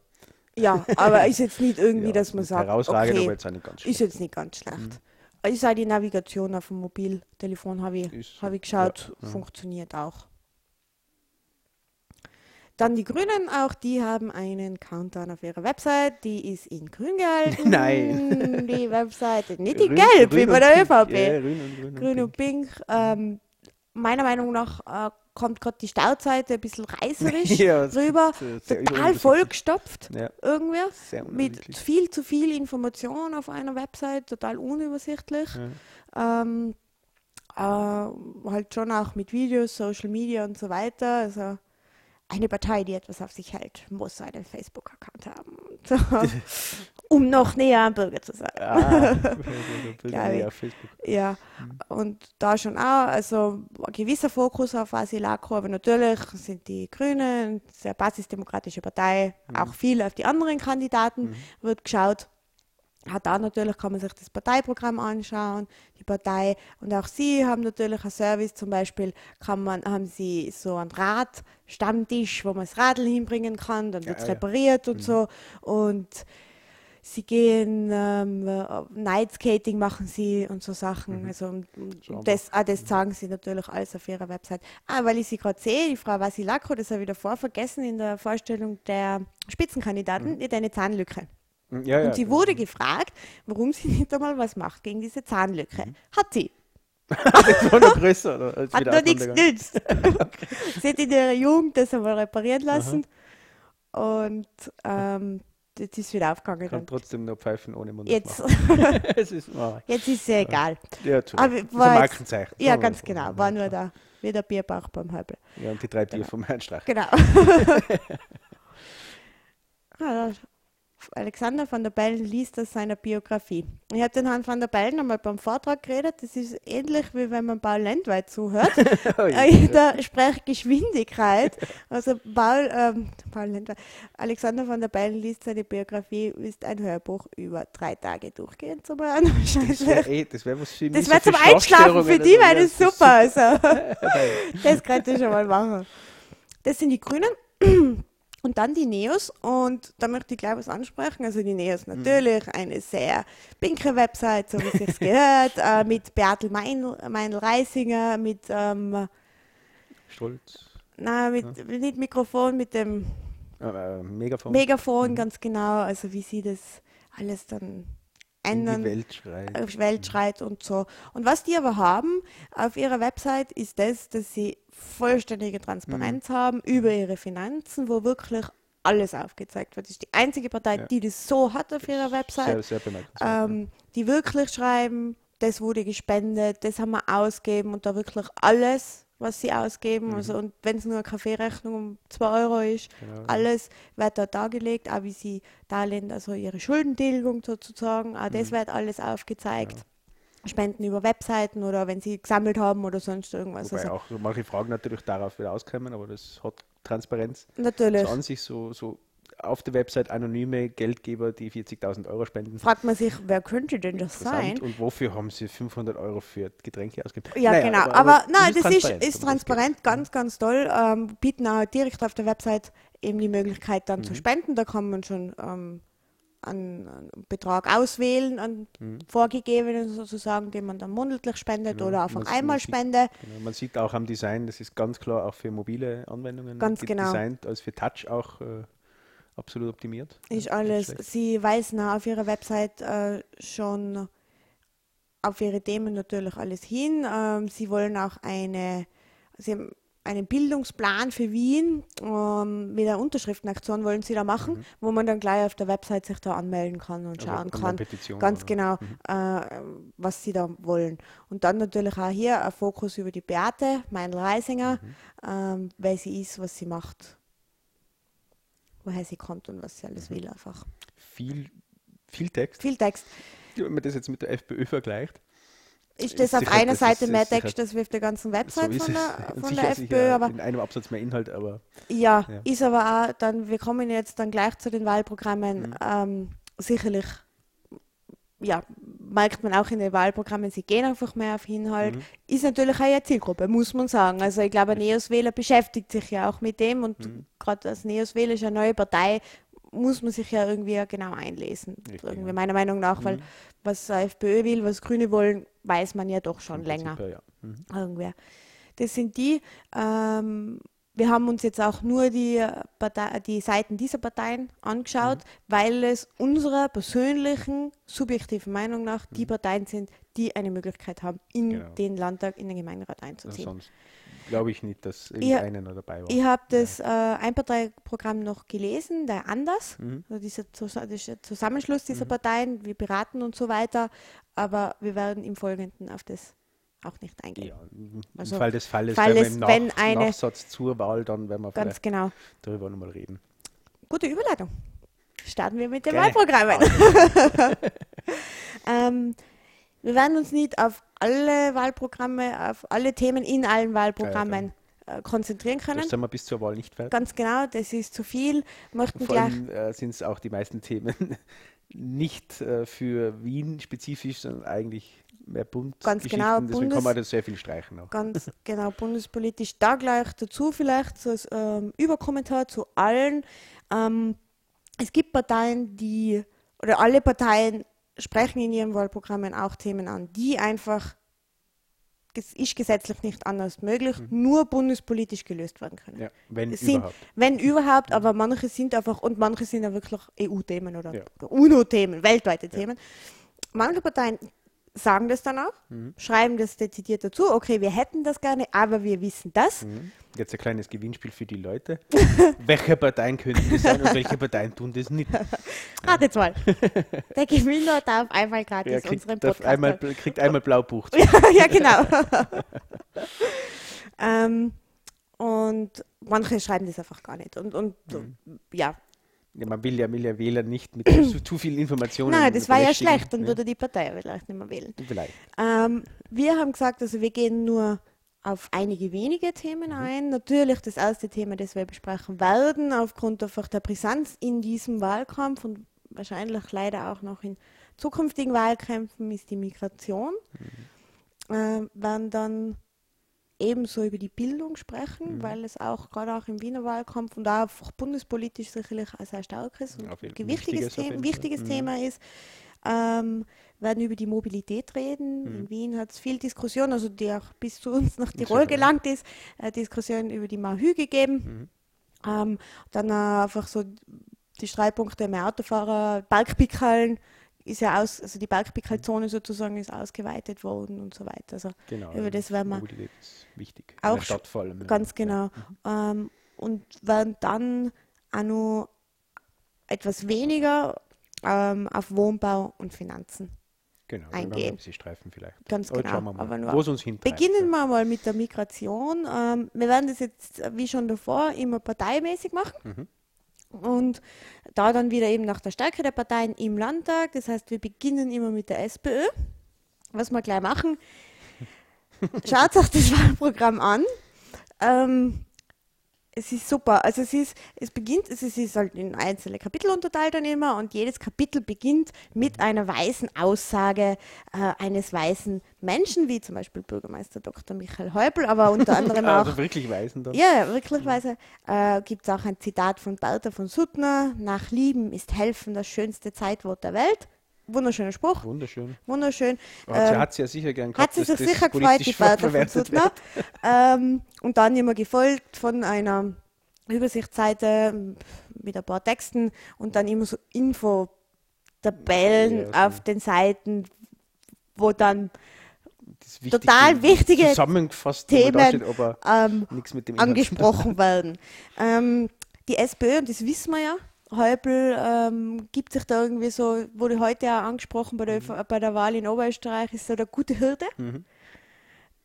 Ja, aber ist jetzt nicht irgendwie, ja, dass man sagt, herausragend, okay, aber jetzt auch nicht ganz schlecht. ist jetzt nicht ganz schlecht. Mhm. Ist auch die Navigation auf dem Mobiltelefon, habe ich, hab ich geschaut, ja, funktioniert auch. Dann die Grünen, auch die haben einen Countdown auf ihrer Website. Die ist in grün gehalten. Nein. Die Webseite, nicht in gelb, grün wie bei der ÖVP. Ja, grün und, grün und grün und pink. Ähm, meiner Meinung nach äh, kommt gerade die Startseite ein bisschen reißerisch ja, rüber, total vollgestopft ja. irgendwie, mit viel zu viel Information auf einer Website, total unübersichtlich. Ja. Ähm, äh, halt schon auch mit Videos, Social Media und so weiter. Also eine Partei, die etwas auf sich hält, muss einen Facebook-Account haben. So, um noch näher am Bürger zu sein. Ah, auf Facebook. Ja, und da schon auch, also ein gewisser Fokus auf Asilako, aber natürlich sind die Grünen eine sehr basisdemokratische Partei, auch viel auf die anderen Kandidaten wird geschaut. Auch da natürlich kann man sich das Parteiprogramm anschauen, die Partei und auch sie haben natürlich einen Service, zum Beispiel kann man, haben sie so einen Radstammtisch, wo man das Radl hinbringen kann, dann wird es ja. repariert und so und Sie gehen ähm, Night Skating machen sie und so Sachen. Also und, und So das, ah, das sagen sie natürlich alles auf ihrer Website. Ah, weil ich sie gerade sehe, die Frau Vasilako, das habe ich davor vergessen in der Vorstellung der Spitzenkandidaten, die hat eine Zahnlücke. Ja, ja. Und sie wurde gefragt, warum sie nicht einmal was macht gegen diese Zahnlücke. Mhm. Hat sie. das war noch größer. Oder? Als Hat nur nichts nützt. sie hat in ihrer Jugend das einmal reparieren lassen. Und ähm, das ist wieder aufgegangen. Kann trotzdem noch pfeifen ohne Mund. Jetzt, es ist, ah, jetzt ist sie egal. ja, zu Aber. Das ist ein Markenzeichen. Ja, Oh, ganz oh, genau. oh, War oh. nur da. Wie der Bierbauch beim Halbel. Ja, und die drei Bier vom Herrn Strach. Genau. Alexander van der Bellen liest aus seiner Biografie. Ich habe den Herrn van der Bellen einmal beim Vortrag geredet. Das ist ähnlich wie wenn man Paul Lendweit zuhört. Oh, Äh, in der Sprechgeschwindigkeit. Also Paul, ähm, Paul Lendweit, Alexander van der Bellen liest seine Biografie, ist ein Hörbuch über drei Tage durchgehend zu hören. Das wäre eh, das wär was für mich. Das so wäre für zum Einschlafen, für die so. das super. Also, das könnte ich schon mal machen. Das sind die Grünen. Und dann die Neos. Und da möchte ich gleich was ansprechen. Also die Neos Mhm. natürlich eine sehr pinke Website, so wie es sich gehört, äh, mit Beatel Meinl, Meinl-Reisinger, mit, ähm, Stolz. na, mit nicht Mikrofon, mit dem Äh, äh, Megafon. Megafon, Mhm. ganz genau. Also wie sie das alles dann ändern Welt schreit. Welt schreit und so. Und was die aber haben auf ihrer Website ist das, dass sie vollständige Transparenz Mhm. haben über ihre Finanzen, wo wirklich alles aufgezeigt wird. Das ist die einzige Partei, Ja. die das so hat auf ihrer Website, Sehr, sehr ähm, die wirklich schreiben, das wurde gespendet, das haben wir ausgegeben und da wirklich alles, was sie ausgeben. Mhm. Also, und wenn es nur eine Kaffeerechnung um 2 Euro ist, Genau. alles wird da dargelegt, auch wie sie Darlehen, also ihre Schuldentilgung sozusagen, auch Mhm. das wird alles aufgezeigt. Spenden über Webseiten oder wenn sie gesammelt haben oder sonst irgendwas. Wobei Also, auch manche Fragen natürlich darauf wieder auskommen, aber das hat Transparenz. natürlich So an sich so, so auf der Website anonyme Geldgeber, die 40.000 Euro spenden. fragt man sich, wer könnte denn das sein? Und wofür haben sie 500 Euro für Getränke ausgegeben? Ja, Naja, genau. Aber, nein, das ist, transparent, ist das transparent, ganz, ganz toll. Ähm, bieten auch direkt auf der Website eben die Möglichkeit dann Mhm. zu spenden. Da kann man schon ähm, einen, Betrag auswählen, einen Mhm. vorgegebenen sozusagen, den man dann monatlich spendet Genau. oder einfach einmal Spende. Genau, man sieht auch am Design, das ist ganz klar auch für mobile Anwendungen Ganz ge- genau. designt, als für Touch auch äh, absolut optimiert. Ist alles. Sie weisen auch auf ihrer Website äh, schon auf ihre Themen natürlich alles hin. Ähm, sie wollen auch eine, sie haben einen Bildungsplan für Wien ähm, mit einer Unterschriftenaktion wollen sie da machen, wo man dann gleich auf der Website sich da anmelden kann und Also schauen kann. Online-Petition Ganz oder- genau, äh, was sie da wollen. Und dann natürlich auch hier ein Fokus über die Beate Meinl-Reisinger, ähm, wer sie ist, was sie macht, woher sie kommt und was sie alles will einfach. Viel, viel Text. Viel Text. Wenn man das jetzt mit der FPÖ vergleicht, Ist das Ist auf sicher- einer das Seite ist- mehr ist sicher- Text als auf der ganzen so Website ist von der, von sicher, der FPÖ, aber in einem Absatz mehr Inhalt, aber ja, Ja. ist aber auch dann, wir kommen jetzt dann gleich zu den Wahlprogrammen, Mhm. ähm, sicherlich, ja, merkt man auch in den Wahlprogrammen, sie gehen einfach mehr auf Inhalt. Mhm. Ist natürlich auch eine Zielgruppe, muss man sagen. Also ich glaube, ein Neos-Wähler beschäftigt sich ja auch mit dem und Mhm. gerade als Neos-Wähler ist eine neue Partei, muss man sich ja irgendwie genau einlesen. Richtig, irgendwie ja. meiner Meinung nach, weil Mhm. was die FPÖ will, was Grüne wollen, weiß man ja doch schon länger. Prinzip, ja. Mhm. Irgendwer. Das sind die. Ähm, wir haben uns jetzt auch nur die, äh, Partei, die Seiten dieser Parteien angeschaut, Mhm. weil es unserer persönlichen, subjektiven Meinung nach die Mhm. Parteien sind, die eine Möglichkeit haben, in Genau. den Landtag, in den Gemeinderat einzuziehen. sonst glaube ich nicht, dass Ich- irgendeiner noch dabei war. Ich habe das äh, Einparteiprogramm noch gelesen, der Anders, Mhm. also dieser Zusammenschluss dieser Mhm. Parteien, wir beraten und so weiter, aber wir werden im Folgenden auf das auch nicht eingehen. Ja, Im also, Fall des Falles, Fall wenn, Nach wenn eine, Nachsatz zur Wahl, dann werden wir ganz genau. darüber nochmal reden. Gute Überleitung. Starten wir mit dem Wahlprogramm. ähm, wir werden uns nicht auf alle Wahlprogramme, auf alle Themen in allen Wahlprogrammen ja, äh, konzentrieren können. Das sind wir bis zur Wahl nicht fertig. Ganz genau, das ist zu viel. Möchten Vor allem äh, sind es auch die meisten Themen nicht äh, für Wien spezifisch, sondern eigentlich mehr Bund. Ganz genau. Deswegen Bundes kann man das sehr viel streichen. Auch. Ganz genau, bundespolitisch. Da gleich dazu vielleicht so als ähm, Überkommentar zu allen. Ähm, es gibt Parteien, die, oder alle Parteien sprechen in ihren Wahlprogrammen auch Themen an, die einfach es ist gesetzlich nicht anders möglich, mhm. nur bundespolitisch gelöst werden können. Ja, wenn sind, überhaupt. Wenn überhaupt, mhm. aber manche sind einfach, und manche sind ja wirklich EU-Themen oder ja. UNO-Themen, weltweite Themen. Manche Parteien sagen das dann auch, mhm. schreiben das dezidiert dazu, okay, wir hätten das gerne, aber wir wissen das. Mhm. Jetzt ein kleines Gewinnspiel für die Leute. welche Parteien könnten das sein und welche Parteien tun das nicht? Ratet mal. Der Gewinner darf einmal gratis ja, kriegt, unseren Podcast einmal, kriegt einmal Blaubuch. ja, genau. ähm, und manche schreiben das einfach gar nicht. Und, und mhm. ja, ja, man will ja, will ja Wähler nicht mit zu, zu viel Informationen. Nein, das war ja schlecht, dann ne? würde die Partei vielleicht nicht mehr wählen. Vielleicht. Ähm, wir haben gesagt, also wir gehen nur auf einige wenige Themen mhm. ein. Natürlich das erste Thema, das wir besprechen werden, aufgrund einfach der Brisanz in diesem Wahlkampf und wahrscheinlich leider auch noch in zukünftigen Wahlkämpfen, ist die Migration. Mhm. Äh, werden dann ebenso über die Bildung sprechen, mhm. weil es auch gerade auch im Wiener Wahlkampf und auch bundespolitisch sicherlich ein sehr starkes und wichtiges, Thema, wichtiges mhm. Thema ist. Ähm, werden über die Mobilität reden. Mhm. In Wien hat es viel Diskussion, also die auch bis zu uns nach Tirol gelangt ist, äh, Diskussion über die Mahü gegeben. Mhm. Ähm, dann äh, einfach so die Streitpunkte mehr Autofahrer, Bergpickeln, ist ja aus, also die Bergpickelzone sozusagen ist ausgeweitet worden und so weiter. Also genau, über das werden wir wichtig. Auch Stadt vor allem. Ganz genau. Ja. Mhm. Ähm, und werden dann auch noch etwas weniger ähm, auf Wohnbau und Finanzen genau, eingehen. Sie streifen vielleicht. Ganz Aber genau. Wir Aber nur wo es uns hintreibt, beginnen wir mal mit der Migration. Ähm, wir werden das jetzt, wie schon davor, immer parteimäßig machen. Mhm. Und da dann wieder eben nach der Stärke der Parteien im Landtag. Das heißt, wir beginnen immer mit der SPÖ. Was wir gleich machen, schaut euch das Wahlprogramm an. Ähm, es ist super. Also es ist, es beginnt, es ist halt in einzelne Kapitel unterteilt dann immer und jedes Kapitel beginnt mit einer weißen Aussage äh, eines weißen Menschen, wie zum Beispiel Bürgermeister Dr. Michael Häupl, aber unter anderem auch. Also wirklich Weißen dann? Ja, wirklich Weise. Äh, Gibt es auch ein Zitat von Bertha von Suttner: Nach Lieben ist Helfen das schönste Zeitwort der Welt. Wunderschöner Spruch. Wunderschön. Wunderschön. Ähm, sie hat sie ja sicher gern gehabt, Hat sie sich sicher gefreut, die Bertha von Suttner. ähm, und dann immer gefolgt von einer Übersichtsseite mit ein paar Texten und dann immer so Infotabellen ja, auf den Seiten, wo dann total wichtige zusammengefasst Themen steht, ähm, angesprochen werden. Ähm, die SPÖ, und das wissen wir ja, Häupl ähm, gibt sich da irgendwie so, wurde heute auch angesprochen bei der, mhm. bei der Wahl in Oberösterreich, ist so der gute Hirte. Mhm.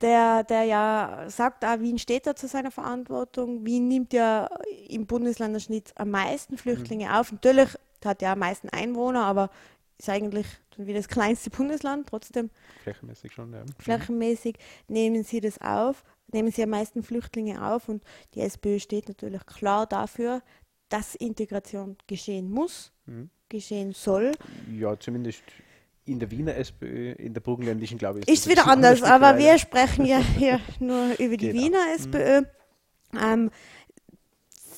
Der, der ja sagt, auch, Wien steht da zu seiner Verantwortung. Wien nimmt ja im Bundesländerschnitt am meisten Flüchtlinge mhm. auf. Natürlich hat er am meisten Einwohner, aber ist eigentlich wie das kleinste Bundesland, trotzdem. Flächenmäßig schon, ja. Flächenmäßig nehmen sie das auf, nehmen sie am meisten Flüchtlinge auf und die SPÖ steht natürlich klar dafür, dass Integration geschehen muss, mhm. geschehen soll. Ja, zumindest in der Wiener SPÖ, in der burgenländischen, glaube ich. Ist, ist wieder anders, aber wir sprechen ja hier nur über die genau. Wiener SPÖ. Mhm. Ähm,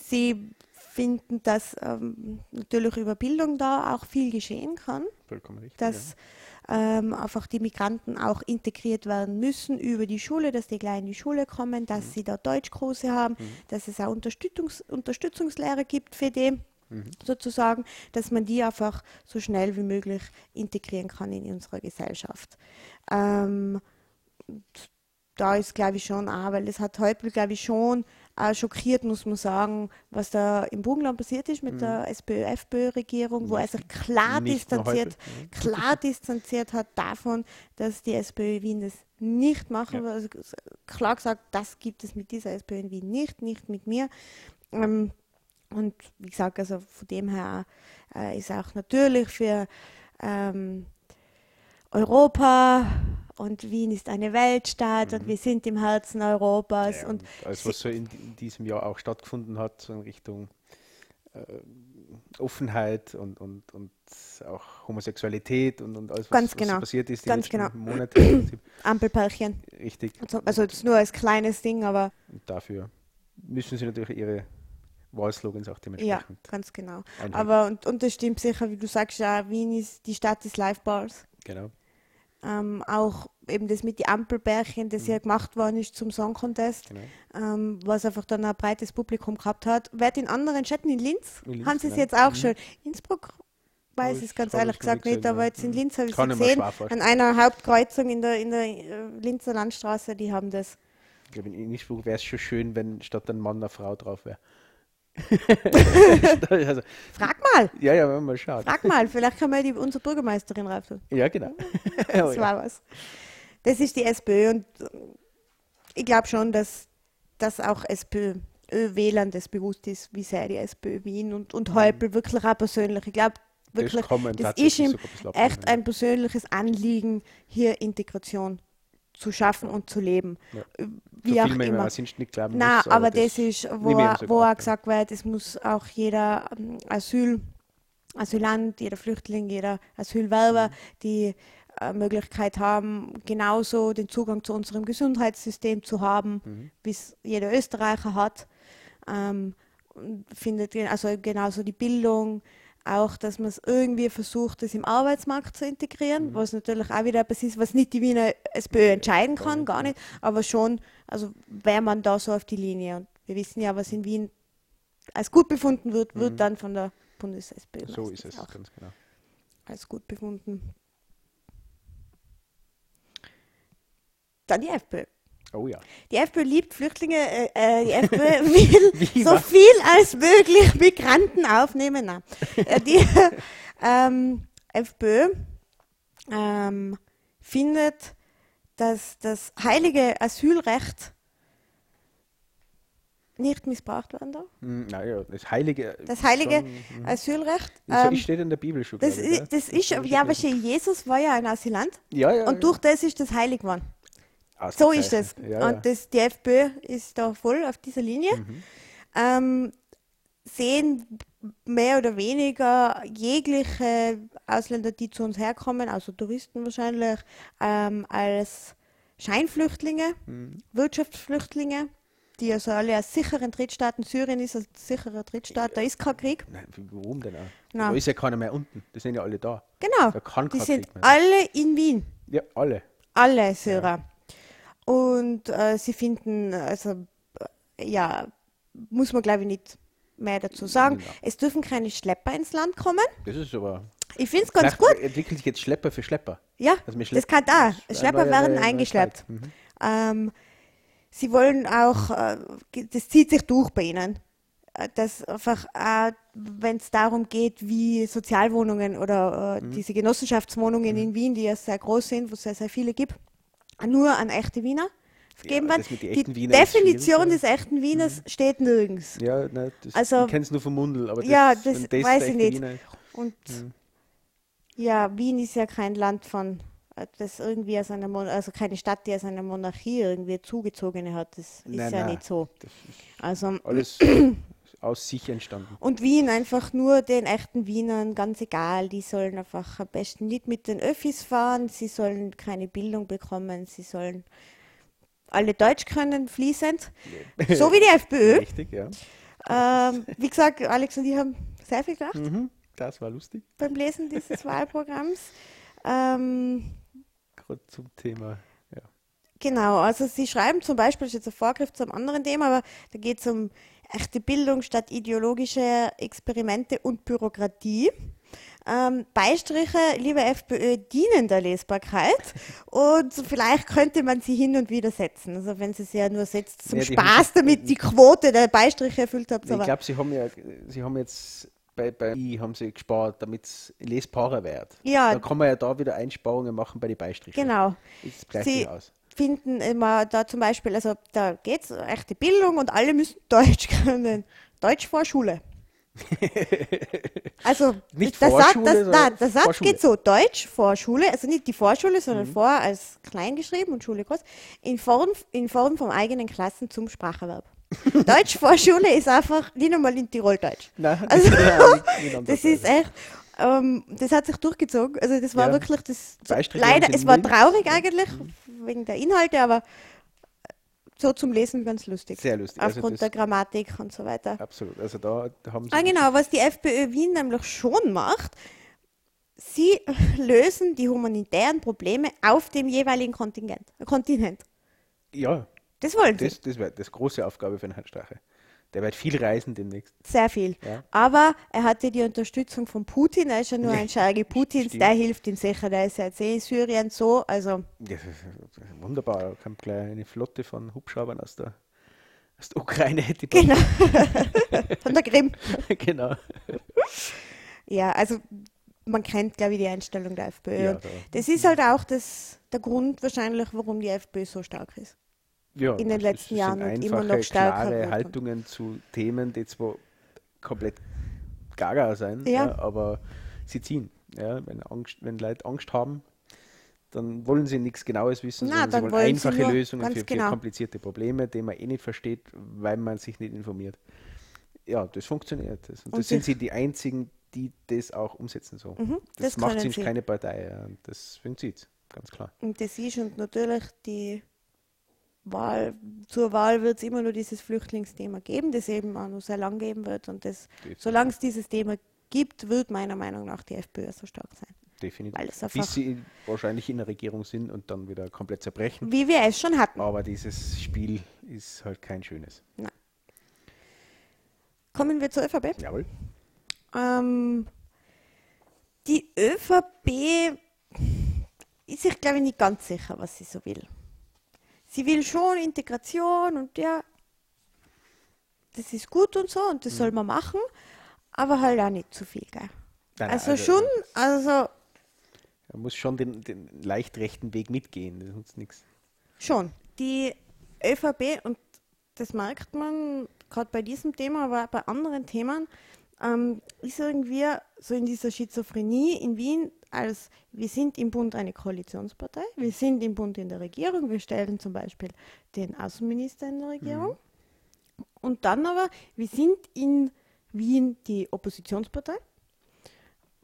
sie finden, dass ähm, natürlich über Bildung da auch viel geschehen kann. Vollkommen richtig. Dass ja. Ähm, einfach die Migranten auch integriert werden müssen über die Schule, dass die gleich in die Schule kommen, dass mhm. sie da Deutschkurse haben, mhm. dass es auch Unterstützungs Unterstützungslehrer gibt für die. Mhm. sozusagen, dass man die einfach so schnell wie möglich integrieren kann in unserer Gesellschaft. Ähm, da ist, glaube ich, schon auch, weil es hat heute, glaube ich, schon auch schockiert, muss man sagen, was da im Burgenland passiert ist mit der SPÖ-FPÖ-Regierung, wo er sich klar Nicht nur distanziert, mhm. klar distanziert hat davon, dass die SPÖ Wien das nicht machen Ja. Also klar gesagt, das gibt es mit dieser SPÖ in Wien nicht, nicht mit mir. Ähm, und wie gesagt, also von dem her äh, ist auch natürlich für ähm, Europa und Wien ist eine Weltstadt und wir sind im Herzen Europas Mhm. Ja, und alles, was so in, in diesem Jahr auch stattgefunden hat, so in Richtung äh, Offenheit und, und, und auch Homosexualität und, und alles, was, Ganz was genau. so passiert ist die Ganz letzten genau. Monate. Ampelpärchen. Richtig. Also, also jetzt nur als kleines Ding, aber Und dafür müssen sie natürlich ihre Wahlslogans auch ja, dementsprechend ganz genau. einhalten. Aber und, und das stimmt sicher, wie du sagst, ja, Wien ist die Stadt des Live-Bars. genau. Ähm, auch eben das mit den Ampelbärchen, das ja gemacht worden ist zum Song Contest, genau. ähm, was einfach dann ein breites Publikum gehabt hat. Wird in anderen Städten, in Linz, In Linz, haben sie es genau. jetzt auch Mhm. schon. Innsbruck weiß ich es ganz ehrlich gesagt nicht aber jetzt in Mhm. Linz habe ich es gesehen. An einer Hauptkreuzung in der, in der äh, Linzer Landstraße, die haben das. Ich glaube, in Innsbruck wäre es schon schön, wenn statt ein Mann eine Frau drauf wäre. also, Frag mal, ja, ja, wenn man mal schaut. frag mal, vielleicht kann man die, unsere Bürgermeisterin tun. Ja, genau. Das war was. Das ist die SPÖ und äh, ich glaube schon, dass, dass auch SPÖ-Wählern das bewusst ist, wie sehr die SPÖ Wien und, und Häupl wirklich auch persönlich. Ich glaube wirklich, Mhm. das tatsächlich ist ihm echt ein persönliches Anliegen, hier Integration zu schaffen und zu leben. Ja. So Wie viel auch man immer. immer sonst nicht glauben Nein, muss, aber das, ist, wo, er, wo ja. gesagt wird, es muss auch jeder ähm, Asyl, Asylant, jeder Flüchtling, jeder Asylwerber Mhm. die äh, Möglichkeit haben, genauso den Zugang zu unserem Gesundheitssystem zu haben, Mhm. wie es jeder Österreicher hat. Ähm, findet also genauso die Bildung, auch, dass man es irgendwie versucht, das im Arbeitsmarkt zu integrieren, Mhm. was natürlich auch wieder etwas ist, was nicht die Wiener SPÖ entscheiden kann, gar nicht, aber schon, also wäre man da so auf die Linie. Und wir wissen ja, was in Wien als gut befunden wird, wird Mhm. dann von der Bundes-SPÖ So ist es, auch ganz genau. als gut befunden. Dann die FPÖ. Oh ja. Die FPÖ liebt Flüchtlinge, äh, äh, die FPÖ will so viel als möglich Migranten aufnehmen. Nein. Äh, die ähm, FPÖ ähm, findet, dass das heilige Asylrecht nicht missbraucht werden darf. Hm, Naja, das Heilige. Das heilige schon, mhm. Asylrecht. ähm, steht in der Bibel schon. das, ich, ist, gell? das ist, ja, wahrscheinlich, Jesus war ja ein Asylant Ja, ja. und durch das ist das heilig geworden. Ja. So ist es. Ja, und das, die FPÖ ist da voll auf dieser Linie. Mhm. Ähm, sehen mehr oder weniger jegliche Ausländer, die zu uns herkommen, also Touristen wahrscheinlich, ähm, als Scheinflüchtlinge, Mhm. Wirtschaftsflüchtlinge, die also alle aus sicheren Drittstaaten, Syrien ist ein sicherer Drittstaat, da ist kein Krieg. Nein, warum denn auch? Na. Da ist ja keiner mehr unten. Die sind ja alle da. Genau, Da die sind alle in Wien. Ja, alle. Alle Syrer. Und äh, sie finden, also ja, muss man glaube ich nicht mehr dazu sagen. Ja. Es dürfen keine Schlepper ins Land kommen. Das ist aber. Ich finde es ganz gut. entwickelt sich jetzt Schlepper für Schlepper. Ja, Also das kann da. Schlepper werden eingeschleppt. Mhm. Ähm, sie wollen auch, äh, das zieht sich durch bei ihnen, äh, dass einfach, äh, wenn es darum geht, wie Sozialwohnungen oder äh, Mhm. diese Genossenschaftswohnungen in Wien, die ja sehr groß sind, wo es sehr, sehr viele gibt, nur an echte Wiener vergeben Ja, werden. die Die Definition des echten Wieners steht nirgends. Ja, nein, das, Also- ich kenne es nur vom Mundel, aber das, Ja, das das weiß ich nicht. Wiener Und ja, Wien ist ja kein Land von, äh, das irgendwie aus einer, Mon also keine Stadt, die aus einer Monarchie irgendwie zugezogene hat. Das ist Nein, ja nein. nicht so. Also, alles aus sich entstanden. und Wien einfach nur den echten Wienern ganz egal. Die sollen einfach am besten nicht mit den Öffis fahren, sie sollen keine Bildung bekommen, sie sollen alle Deutsch können, fließend. So wie die FPÖ. Richtig, ja. Ähm, wie gesagt, Alex und ich haben sehr viel gelacht. Mhm. Das war lustig. beim Lesen dieses Wahlprogramms. Ähm, Gerade zum Thema. Ja. genau, also Sie schreiben zum Beispiel, das ist jetzt ein Vorgriff zum anderen Thema, aber da geht es um echte Bildung statt ideologische Experimente und Bürokratie. Ähm, Beistriche, liebe FPÖ, dienen der Lesbarkeit und vielleicht könnte man sie hin und wieder setzen. Also wenn sie sie ja nur setzt zum Ja, Spaß, damit die Quote der Beistriche erfüllt habt. Ich glaube, sie haben ja, sie haben jetzt bei, bei I haben sie gespart, damit es lesbarer wird. Ja. Da kann man ja da wieder Einsparungen machen bei den Beistrichen. Genau. Das gleicht Sie aus. Finden immer da zum Beispiel, also da geht es echte Bildung und alle müssen Deutsch können. Deutsch vor Schule. Also Nicht der, Satz, das, nein, der Satz geht so, Deutsch vor Schule, also nicht die Vorschule, sondern Mhm. vor als klein geschrieben und Schule groß, in Form, in Form vom eigenen Klassen zum Spracherwerb. Deutsch vor Schule ist einfach nicht einmal in Tirol Deutsch. Nein, Also. Das ist echt, ähm, das hat sich durchgezogen. Also das war Ja. wirklich das. Leider, sie es war traurig eigentlich wegen der Inhalte, aber so zum Lesen ganz lustig. Sehr lustig. Also Aufgrund das- der Grammatik und so weiter. Absolut. Also da haben sie. Ah, genau, was die FPÖ Wien nämlich schon macht, sie lösen die humanitären Probleme auf dem jeweiligen Kontingent, Kontinent. Ja, Das wollen sie. das, das wäre das große Aufgabe für den Herrn Strache. Der wird viel reisen demnächst. Sehr viel. Ja. Aber er hatte die Unterstützung von Putin, er ist ja nur ein Scherge Putins, Stimmt. der hilft ihm sicher, der ist ja jetzt eh in Syrien so, also das ist wunderbar. Da kommt gleich eine Flotte von Hubschraubern aus der, aus der Ukraine. Die genau. von der Krim. genau. Ja, also man kennt, glaube ich, die Einstellung der FPÖ. Ja, da- das ist halt auch das, der Grund wahrscheinlich, warum die FPÖ so stark ist. Ja, in den letzten Jahren sind und immer noch stärker klare wird. Haltungen zu Themen, die zwar komplett gaga sein, Ja. aber sie ziehen. Ja, wenn, Angst, wenn Leute Angst haben, dann wollen sie nichts Genaues wissen, Na, sondern sie wollen sie einfache nur- Lösungen für, für genau. komplizierte Probleme, die man eh nicht versteht, weil man sich nicht informiert. Ja, das funktioniert. Das. Und, Und das sind sie- sie die einzigen, die das auch umsetzen so. Mhm, das das macht sie. keine Partei. Ja. Das funktioniert, ganz klar. Und das ist und natürlich die Wahl, zur Wahl wird es immer nur dieses Flüchtlingsthema geben, das eben auch noch sehr lang geben wird. Und das, solange es dieses Thema gibt, wird meiner Meinung nach die FPÖ so stark sein. Definitiv. Bis sie wahrscheinlich in der Regierung sind und dann wieder komplett zerbrechen. Wie wir es schon hatten. Aber dieses Spiel ist halt kein schönes. Kommen wir zur ÖVP. Jawohl. Ähm, die ÖVP ist sich, glaube ich, nicht ganz sicher, was sie so will. Sie will schon Integration und ja, das ist gut und so und das soll man machen, aber halt auch nicht zu viel, gell? Nein, Also, also- schon, also Er muss schon den, den leicht rechten Weg mitgehen. Das nutzt nichts. schon. Die ÖVP, und das merkt man gerade bei diesem Thema, aber auch bei anderen Themen, ähm, ist irgendwie so in dieser Schizophrenie in Wien, als wir sind im Bund eine Koalitionspartei, wir sind im Bund in der Regierung, wir stellen zum Beispiel den Außenminister in der Regierung. Und dann aber, wir sind in Wien die Oppositionspartei,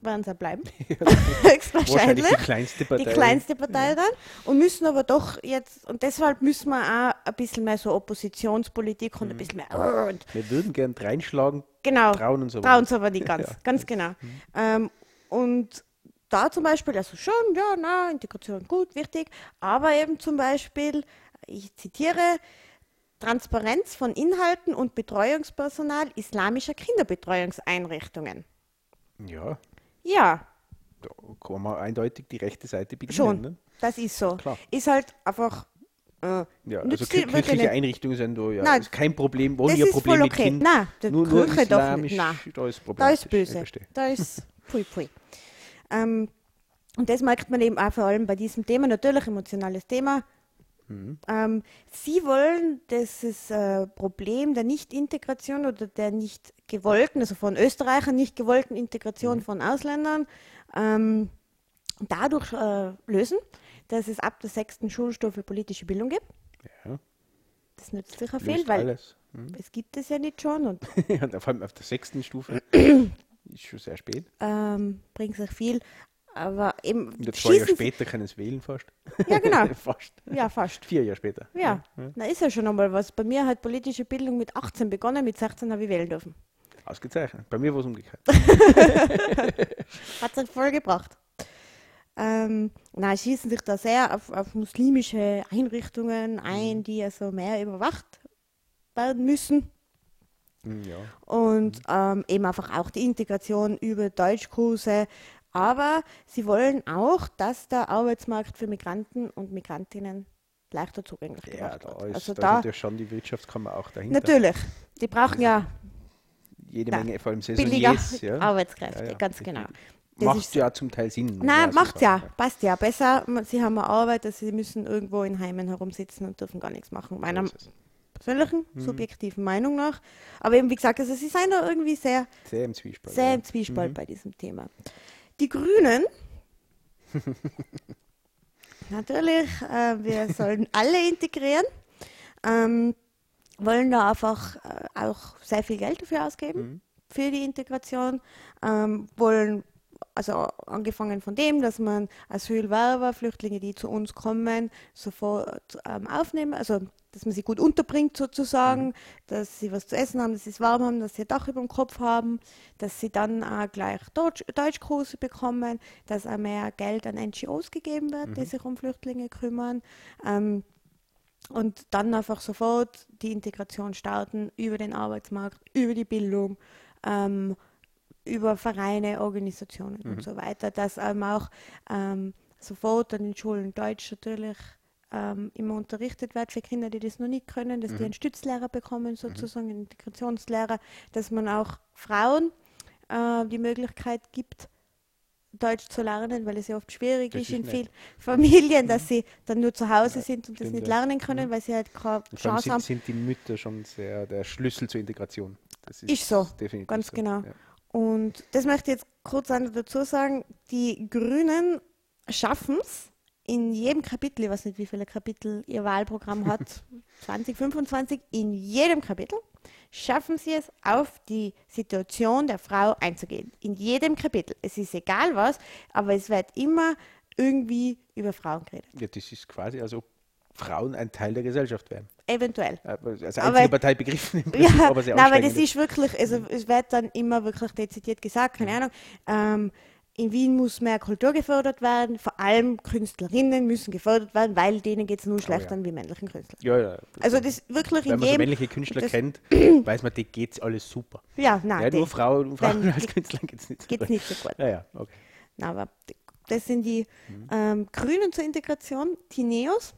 werden sie auch bleiben, Wahrscheinlich die kleinste Partei. die kleinste Partei dann und müssen aber doch jetzt, und deshalb müssen wir auch ein bisschen mehr so Oppositionspolitik und ein bisschen mehr. Wir würden gern reinschlagen, genau, trauen uns aber trauen nicht. uns aber nicht ganz, Ja. ganz genau. Ähm, und da zum Beispiel, also schon, ja, na, Integration gut, wichtig, aber eben zum Beispiel, ich zitiere, Transparenz von Inhalten und Betreuungspersonal islamischer Kinderbetreuungseinrichtungen. Ja, Ja, da kann man eindeutig die rechte Seite bedienen. schon, Ne? das ist so. Klar. Ist halt einfach äh, Ja, also kirchliche. Einrichtungen sind da ja Nein, ist kein Problem. Wo ihr Problem mit okay. Kind, Nein, der nur, nur Kirche islamisch, nicht. Nein. da ist Da ist böse. Da ist pui pui. Ähm, und das merkt man eben auch vor allem bei diesem Thema, natürlich emotionales Thema. Mhm. Ähm, Sie wollen dieses äh, Problem der Nicht-Integration oder der nicht gewollten, also von Österreichern nicht gewollten Mhm. Integration von Ausländern ähm, dadurch äh, lösen, dass es ab der sechsten Schulstufe politische Bildung gibt. Ja, Das nützt sicher löst viel, weil alles. Mhm. es gibt es ja nicht schon und Und vor allem auf der sechsten Stufe ist schon sehr spät. ähm, bringt sich viel. Aber eben Und jetzt zwei Jahre später können es wählen fast. Ja, genau. fast. Ja, fast. Vier Jahre später. Ja, na ist ja schon einmal was. Bei mir hat politische Bildung mit 18 begonnen, mit 16 habe ich wählen dürfen. Ausgezeichnet. Bei mir war es umgekehrt. Hat es voll gebracht. Ähm, na, schießen sich da sehr auf, auf muslimische Einrichtungen ein, die also mehr überwacht werden müssen. Mm, Ja. und ähm, eben einfach auch die Integration über Deutschkurse. Aber sie wollen auch, dass der Arbeitsmarkt für Migranten und Migrantinnen leichter zugänglich Ja, gemacht da wird. ist, also da ist natürlich schon die Wirtschaftskammer auch dahinter. natürlich, die brauchen ja Jede Menge, vor allem billiger Saisoniers. Ja. Arbeitskräfte, Ja, ja. ganz genau. Das Macht ja zum Teil Sinn. Nein, macht ja, passt ja. Besser, sie haben eine Arbeit, dass sie müssen irgendwo in Heimen herumsitzen und dürfen gar nichts machen. Meiner persönlichen, Mhm. subjektiven Meinung nach. Aber eben, wie gesagt, also sie sind da irgendwie sehr, Sehr im Zwiespalt. sehr ja. im Zwiespalt Mhm. bei diesem Thema. Die Grünen, natürlich, äh, wir sollen alle integrieren, ähm, wollen da einfach äh, auch sehr viel Geld dafür ausgeben, Mhm. für die Integration, ähm, wollen also angefangen von dem, dass man Asylwerber, Flüchtlinge, die zu uns kommen, sofort ähm, aufnehmen, also dass man sie gut unterbringt sozusagen, dass sie was zu essen haben, dass sie es warm haben, dass sie ein Dach über dem Kopf haben, dass sie dann auch gleich Deutsch, Deutschkurse bekommen, dass auch mehr Geld an NGOs gegeben wird, die sich um Flüchtlinge kümmern. Ähm, und dann einfach sofort die Integration starten über den Arbeitsmarkt, über die Bildung, ähm, über Vereine, Organisationen und so weiter, dass ähm, auch ähm, sofort an den Schulen Deutsch natürlich ähm, immer unterrichtet wird für Kinder, die das noch nicht können, dass die einen Stützlehrer bekommen, sozusagen einen Integrationslehrer, dass man auch Frauen äh, die Möglichkeit gibt, Deutsch zu lernen, weil es ja oft schwierig Das ist in vielen Familien, dass sie dann nur zu Hause sind und das nicht ja. lernen können, weil sie halt keine Und Chance haben. sind, sind die Mütter schon sehr der Schlüssel zur Integration. Das ist, Ist so, definitiv ganz so. genau. Ja. Und das möchte ich jetzt kurz dazu sagen, die Grünen schaffen es in jedem Kapitel, ich weiß nicht, wie viele Kapitel ihr Wahlprogramm hat, 20, 25, in jedem Kapitel schaffen sie es, auf die Situation der Frau einzugehen. In jedem Kapitel. Es ist egal was, aber es wird immer irgendwie über Frauen geredet. ja, das ist quasi, als ob Frauen ein Teil der Gesellschaft wären. Eventuell. Aber Als Aber- einzige Partei begriffen im Prinzip, Ja, aber sehr nein, weil das ist wirklich, also es wird dann immer wirklich dezidiert gesagt, keine Ahnung, ähm, in Wien muss mehr Kultur gefördert werden, vor allem Künstlerinnen müssen gefördert werden, weil denen geht es nur schlechter ja. wie männlichen Künstlern. Ja, ja. Also das wirklich Wenn in man so jedem, männliche Künstler kennt, weiß man, die geht's alles super. ja, nein, ja, nur Frauen, Frauen als Künstler geht's nicht so geht gut. nicht so gut. Ja, ja, okay. Nein, aber das sind die Mhm. ähm, Grünen zur Integration. Die Neos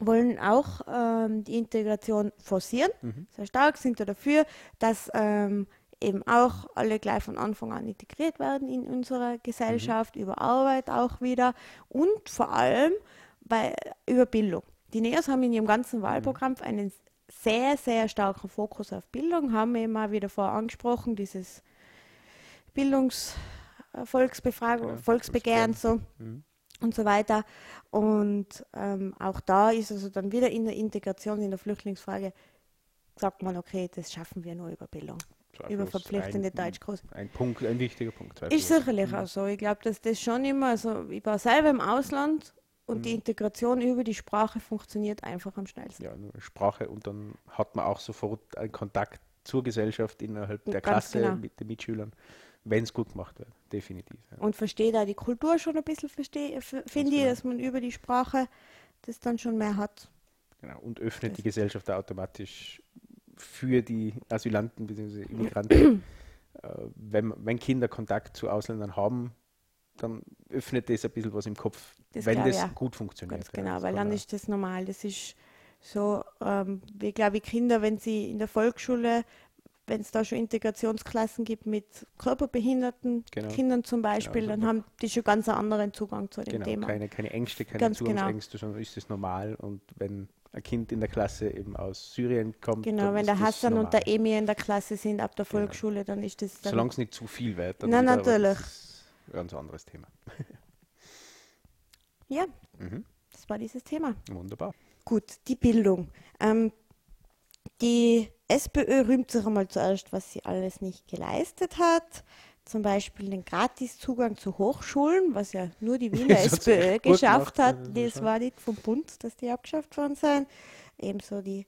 wollen auch ähm, die Integration forcieren, Mhm. sehr stark sind da dafür, dass ähm, eben auch alle gleich von Anfang an integriert werden in unserer Gesellschaft, Mhm. über Arbeit auch wieder und vor allem bei, über Bildung. Die Neos haben in ihrem ganzen Wahlprogramm einen sehr, sehr starken Fokus auf Bildung, haben eben auch wieder vorher angesprochen, dieses Bildungs- äh, Genau, Volksbegehren so Mhm. Und so weiter. Und ähm, auch da ist also dann wieder in der Integration, in der Flüchtlingsfrage, sagt man, okay, das schaffen wir nur über Bildung, über Zweifellos verpflichtende ein, Deutschkurse. Ein Punkt, ein wichtiger Punkt. Ist zweifellos. sicherlich auch so. Ich glaube, dass das schon immer, also ich war selber im Ausland und die Integration über die Sprache funktioniert einfach am schnellsten. Ja, nur Sprache und dann hat man auch sofort einen Kontakt zur Gesellschaft innerhalb der Ganz Klasse genau. mit den Mitschülern, wenn es gut gemacht wird. Definitiv. Ja. Und versteht auch die Kultur schon ein bisschen, verstehe, finde ich, dass man über die Sprache das dann schon mehr hat. Genau. Und öffnet Das- die Gesellschaft automatisch für die Asylanten bzw. Immigranten. äh, wenn, wenn Kinder Kontakt zu Ausländern haben, dann öffnet das ein bisschen was im Kopf, Das wenn das auch. gut funktioniert. Ganz ja. genau, Das weil dann ist das normal. Das ist so, ähm, wie glaube ich, Kinder, wenn sie in der Volksschule, wenn es da schon Integrationsklassen gibt mit körperbehinderten Genau. Kindern zum Beispiel, Genau, dann haben die schon ganz einen anderen Zugang zu dem Genau, Thema. keine, keine Ängste, keine Ganz genau. Zugangsängste, sondern ist das normal. Und wenn ein Kind in der Klasse eben aus Syrien kommt, Genau, wenn der Hassan und normal. der Emir in der Klasse sind ab der Genau. Volksschule, dann ist das dann Solange es nicht zu viel wird. dann Nein, natürlich. Ein ganz anderes Thema. Ja, Mhm. das war dieses Thema. Wunderbar. Gut, die Bildung. Ähm, die SPÖ rühmt sich einmal zuerst, was sie alles nicht geleistet hat. Zum Beispiel den Gratiszugang zu Hochschulen, was ja nur die Wiener Das SPÖ geschafft hat. das war nicht vom Bund, dass die abgeschafft worden sind. Ebenso die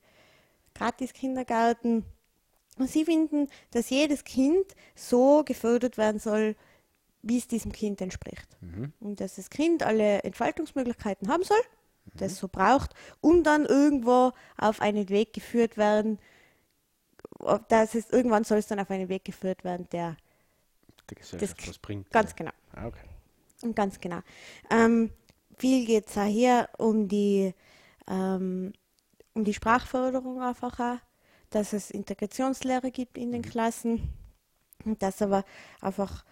Gratis-Kindergarten. Und sie finden, dass jedes Kind so gefördert werden soll, wie es diesem Kind entspricht. Mhm. Und dass das Kind alle Entfaltungsmöglichkeiten haben soll, Mhm. das so braucht, um dann irgendwo auf einen Weg geführt werden, ob das ist, irgendwann soll es dann auf einen Weg geführt werden, der Der Gesellschaft Das- was bringt. ganz genau. Ah, okay. Und Ganz genau. Ähm, viel geht es auch hier um die, ähm, um die Sprachförderung einfach auch, dass es Integrationslehre gibt in den Klassen und dass aber einfach,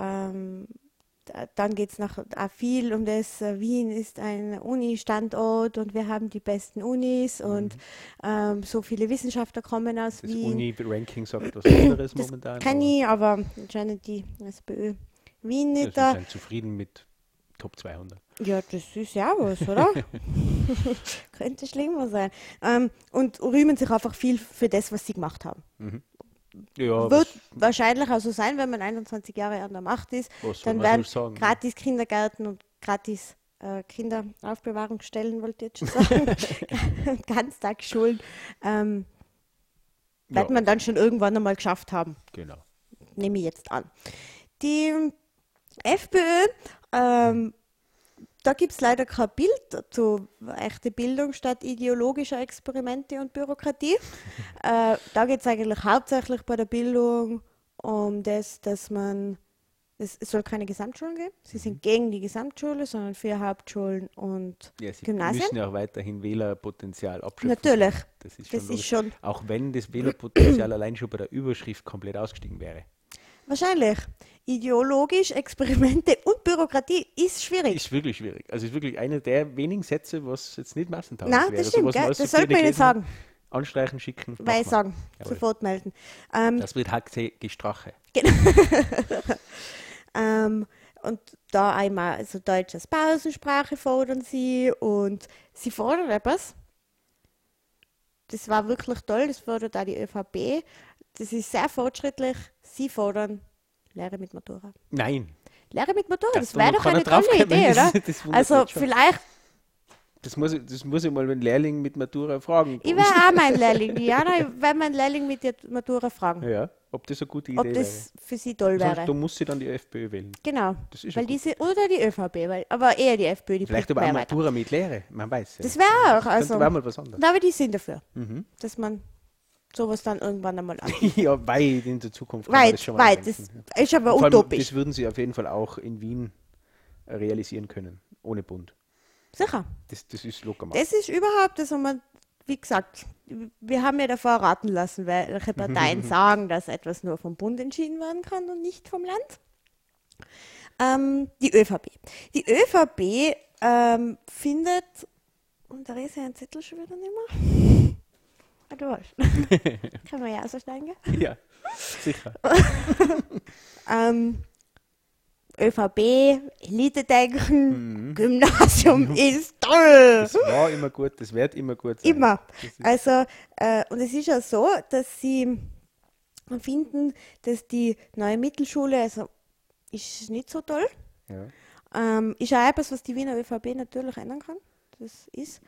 ähm, dann geht es noch auch viel um das, äh, Wien ist ein Uni-Standort und wir haben die besten Unis und ähm, so viele Wissenschaftler kommen aus Das Wien. Uni-Ranking sagt was anderes Das momentan. kann aber ich, aber anscheinend die SPÖ Wien ja, nicht Sie da. sind zufrieden mit Top 200. Ja, das ist ja was, oder? Könnte schlimmer sein. Ähm, und rühmen sich einfach viel für das, was sie gemacht haben. Ja, Wird wahrscheinlich auch so sein, wenn man 21 Jahre an der Macht ist. Dann werden gratis Kindergärten und gratis äh, Kinderaufbewahrungsstellen, wollte ich jetzt schon sagen, Ganztagsschulen, ähm, wird Ja. man dann schon irgendwann einmal geschafft haben. Genau. nehme ich jetzt an. Die FPÖ, ähm, da gibt es leider kein Bild zu echte Bildung statt ideologischer Experimente und Bürokratie. äh, da geht es eigentlich hauptsächlich bei der Bildung um das, dass man, es, soll keine Gesamtschulen geben. Sie sind gegen die Gesamtschule, sondern für Hauptschulen und Ja, sie Gymnasien. müssen ja auch weiterhin Wählerpotenzial abschöpfen. Natürlich. Das ist Das schon, ist logisch. schon- Auch wenn das Wählerpotenzial allein schon bei der Überschrift komplett ausgestiegen wäre. Wahrscheinlich. Ideologisch, Experimente und Bürokratie ist schwierig. Ist wirklich schwierig. Also ist wirklich einer der wenigen Sätze, was jetzt nicht massentauglich Nein, wäre. das stimmt, man gell? alles das so sollte man gerne nicht sagen. Anstreichen, schicken. Weil sagen, Jawohl. sofort melden. Ähm, Das wird halt gestrache. ähm, und da einmal, also Deutsch als Pausensprache fordern sie und sie fordern etwas. Das war wirklich toll, das fordert auch die ÖVP. Das ist sehr fortschrittlich. Sie fordern Lehre mit Matura. Nein, Lehre mit Matura, das da wäre doch eine tolle Idee, oder? das Also vielleicht, das muss, ich- das muss ich mal einen Lehrling mit Matura fragen. ich wäre auch mein Lehrling, Diana, ich wäre mein Lehrling mit der Matura fragen, ja, ob das eine gute Idee ob das für sie toll wäre. wäre. Sonst, da muss sie dann die FPÖ wählen. Genau, Das weil diese, oder die ÖVP, weil, aber eher die FPÖ, die Vielleicht aber auch mehr weiter. Matura mit Lehre, man weiß ja. Das wäre auch, also, war mal was anderes. aber die sind dafür, Mhm. dass man sowas dann irgendwann einmal an. ja, weit in der Zukunft. man das weit, weit, das ist aber allem, utopisch. Das würden sie auf jeden Fall auch in Wien realisieren können, ohne Bund. Sicher. Das, das ist locker machbar. Das ist überhaupt, das haben wir, wie gesagt, wir haben ja davor raten lassen, welche Parteien sagen, dass etwas nur vom Bund entschieden werden kann und nicht vom Land. Ähm, die ÖVP. Die ÖVP ähm, findet, und da ist ja ein Zettel schon wieder nicht mehr. Ah, du hast. Kann man ja aussteigen. Ja, sicher. Ähm, ÖVP, Elite-Denken, Gymnasium ist toll. Das war immer gut, das wird immer gut sein. Immer. Also, äh, und es ist ja so, dass sie finden, dass die neue Mittelschule, also ist nicht so toll. Ja, Ähm, ist auch etwas, was die Wiener ÖVP natürlich ändern kann. Das ist.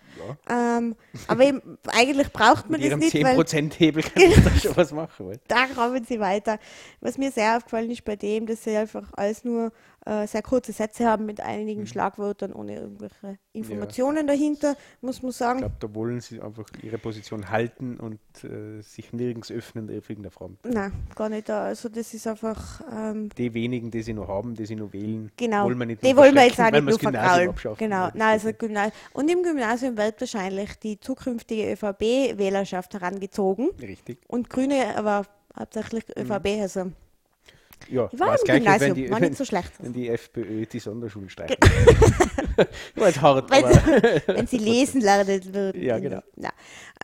ja. Ähm, aber eben, eigentlich braucht man Mit das ihrem nicht, weil 10%-Hebel kann ich da schon was machen. Weil. da kommen sie weiter. Was mir sehr aufgefallen ist bei dem, dass sie einfach alles nur äh, sehr kurze Sätze haben mit einigen Schlagwörtern ohne irgendwelche Informationen dahinter, muss man Ich sagen. glaube, da wollen sie einfach ihre Position halten und äh, sich nirgends öffnen auf irgendeiner Front. Nein, gar nicht da. Also das ist einfach ähm, Die wenigen, die sie noch haben, die sie noch wählen, Genau, wollen wir nicht die wollen wir jetzt auch nicht nur vergraulen. Genau, Ja, Nein, also. Gymnasium. Und im Gymnasium wird wahrscheinlich die zukünftige ÖVP-Wählerschaft herangezogen Richtig. und Grüne, aber hauptsächlich ÖVP. Also Ja, ich war im Gymnasium, wenn die, war nicht so schlecht. wenn die FPÖ die Sonderschulen streichen. war jetzt hart, Wenn, aber wenn sie lesen lernen würden. Ja, genau. Ja.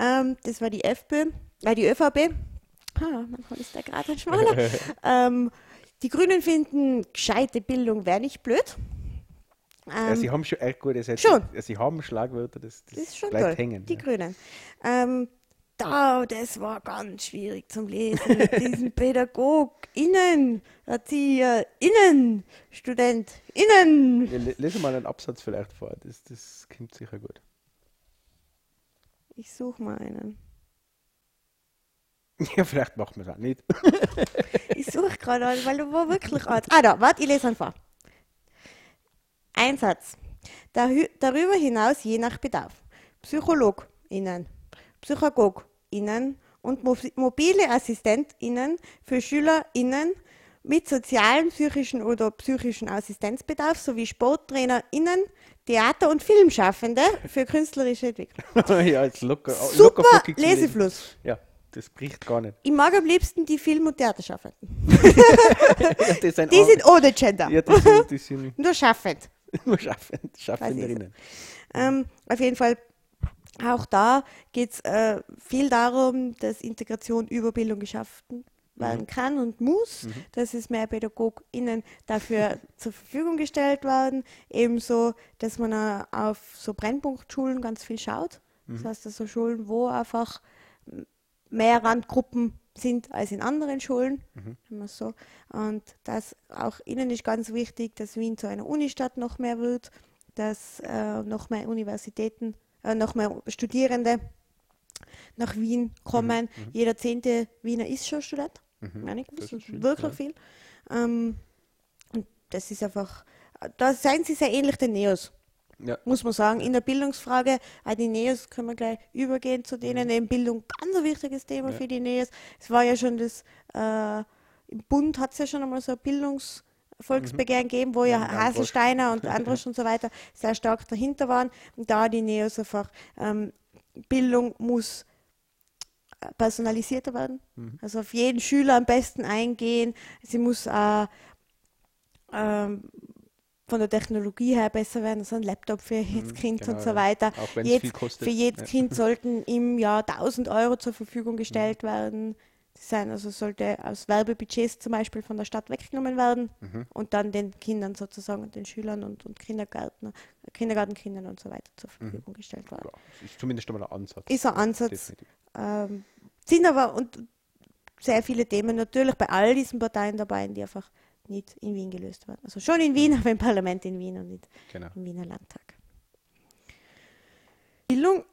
Ähm, das war die FPÖ, äh, die ÖVP. Ah, manchmal ist der gerade ein schmaler. ähm, die Grünen finden, gescheite Bildung wäre nicht blöd. ja, Ähm, sie haben schon echt gute Sätze. schon. Ja, sie haben Schlagwörter, das, das, Das ist schon bleibt toll. hängen. Die ja. Grünen. Ähm, da, das war ganz schwierig zum Lesen mit diesen PädagogInnen, ErzieherInnen, StudentInnen. Ja, le- Lese mal einen Absatz vielleicht vor, das, das klingt sicher gut. Ich suche mal einen. Ja, vielleicht macht man es auch nicht. Ich suche gerade einen, weil du war wirklich alt. Ah, da, warte, ich lese ihn vor. Ein Satz. Darü darüber hinaus je nach Bedarf. PsychologInnen, PsychagogInnen und mo mobile AssistentInnen für SchülerInnen mit sozialem, psychischen oder psychischen Assistenzbedarf sowie SporttrainerInnen, Theater- und Filmschaffende für künstlerische Entwicklung. ja, jetzt locker, Super locker. Lesefluss. Ja, das bricht gar nicht. Ich mag am liebsten die Film- und Theaterschaffenden. Ja, das sind Die sind ohne Gender. ja, die sind, die sind Nur schaffend. nur Schaffend, Schaffenderinnen. Ähm, auf jeden Fall, auch da geht es äh, viel darum, dass Integration über Bildung geschaffen werden kann und muss, dass es mehr PädagogInnen dafür zur Verfügung gestellt werden. Ebenso, dass man äh, auf so Brennpunktschulen ganz viel schaut. Das heißt, also Schulen, wo einfach mehr Randgruppen sind als in anderen Schulen. man so. Und das auch ihnen ist ganz wichtig, dass Wien zu einer Unistadt noch mehr wird, dass äh, noch mehr Universitäten, äh, noch mehr Studierende nach Wien kommen. Jeder zehnte Wiener ist schon Student. Meine ich, das ist viel, wirklich ja. viel. Ähm, und das ist einfach, da seien sie sehr ähnlich den Neos Ja. muss man sagen. In der Bildungsfrage, auch die NEOS können wir gleich übergehen zu denen. Eben Bildung, ganz ein wichtiges Thema Ja. für die NEOS. Es war ja schon das, äh, im Bund hat es ja schon einmal so ein Bildungsvolksbegehren gegeben, wo ja, Ja. Haselsteiner und Androsch und so weiter sehr stark dahinter waren. Und da die NEOS einfach, ähm, Bildung muss äh, personalisierter werden. Also auf jeden Schüler am besten eingehen. Sie muss äh, ähm, von der Technologie her besser werden, also ein Laptop für jedes Kind genau, und so weiter. Auch wenn es Jetzt- viel kostet. Für jedes Ja. Kind sollten im Jahr 1000 Euro zur Verfügung gestellt werden. Sein, also sollte aus Werbebudgets zum Beispiel von der Stadt weggenommen werden Mhm. und dann den Kindern sozusagen den Schülern und, und Kindergärtner, Kindergartenkindern und so weiter zur Mhm. Verfügung gestellt werden. Ja, ist zumindest einmal ein Ansatz. Ist ein Ansatz, ähm, sind aber und sehr viele Themen natürlich bei all diesen Parteien dabei, die einfach nicht in Wien gelöst werden. Also schon in Wien, aber im Parlament in Wien und nicht Genau. im Wiener Landtag. Bildung,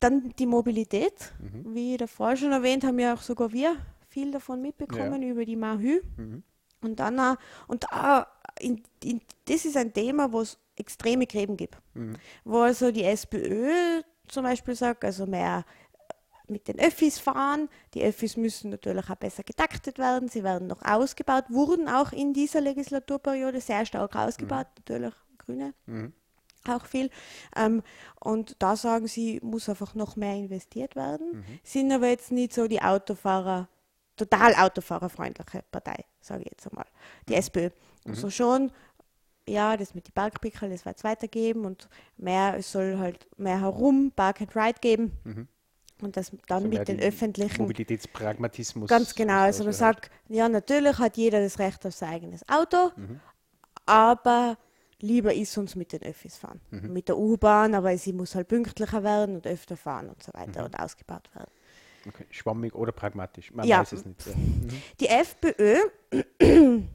dann die Mobilität. Mhm. Wie davor schon erwähnt, haben ja auch sogar wir viel davon mitbekommen über die Mahü. Mhm. Und dann auch, und da, in, in, das ist ein Thema, wo es extreme Gräben gibt. Mhm. Wo also die SPÖ zum Beispiel sagt, also mehr mit den Öffis fahren. Die Öffis müssen natürlich auch besser getaktet werden. Sie werden noch ausgebaut, wurden auch in dieser Legislaturperiode sehr stark ausgebaut, natürlich Grüne Mhm. Auch viel. Ähm, und da sagen sie, muss einfach noch mehr investiert werden. Sind aber jetzt nicht so die Autofahrer, total autofahrerfreundliche Partei, sage ich jetzt einmal. Die SPÖ. Also schon, ja, das mit den Parkpickel, das wird es weitergeben und mehr, es soll halt mehr herum Park and Ride geben. Und das dann So mehr mit den öffentlichen Mobilitätspragmatismus. Ganz genau. Also man sagt, ja, natürlich hat jeder das Recht auf sein eigenes Auto, Mhm. aber lieber ist uns mit den Öffis fahren. Mhm. Mit der U-Bahn, aber sie muss halt pünktlicher werden und öfter fahren und so weiter Mhm. und ausgebaut werden. Okay. Schwammig oder pragmatisch. Man Ja. weiß es nicht. Ja. Mhm. Die FPÖ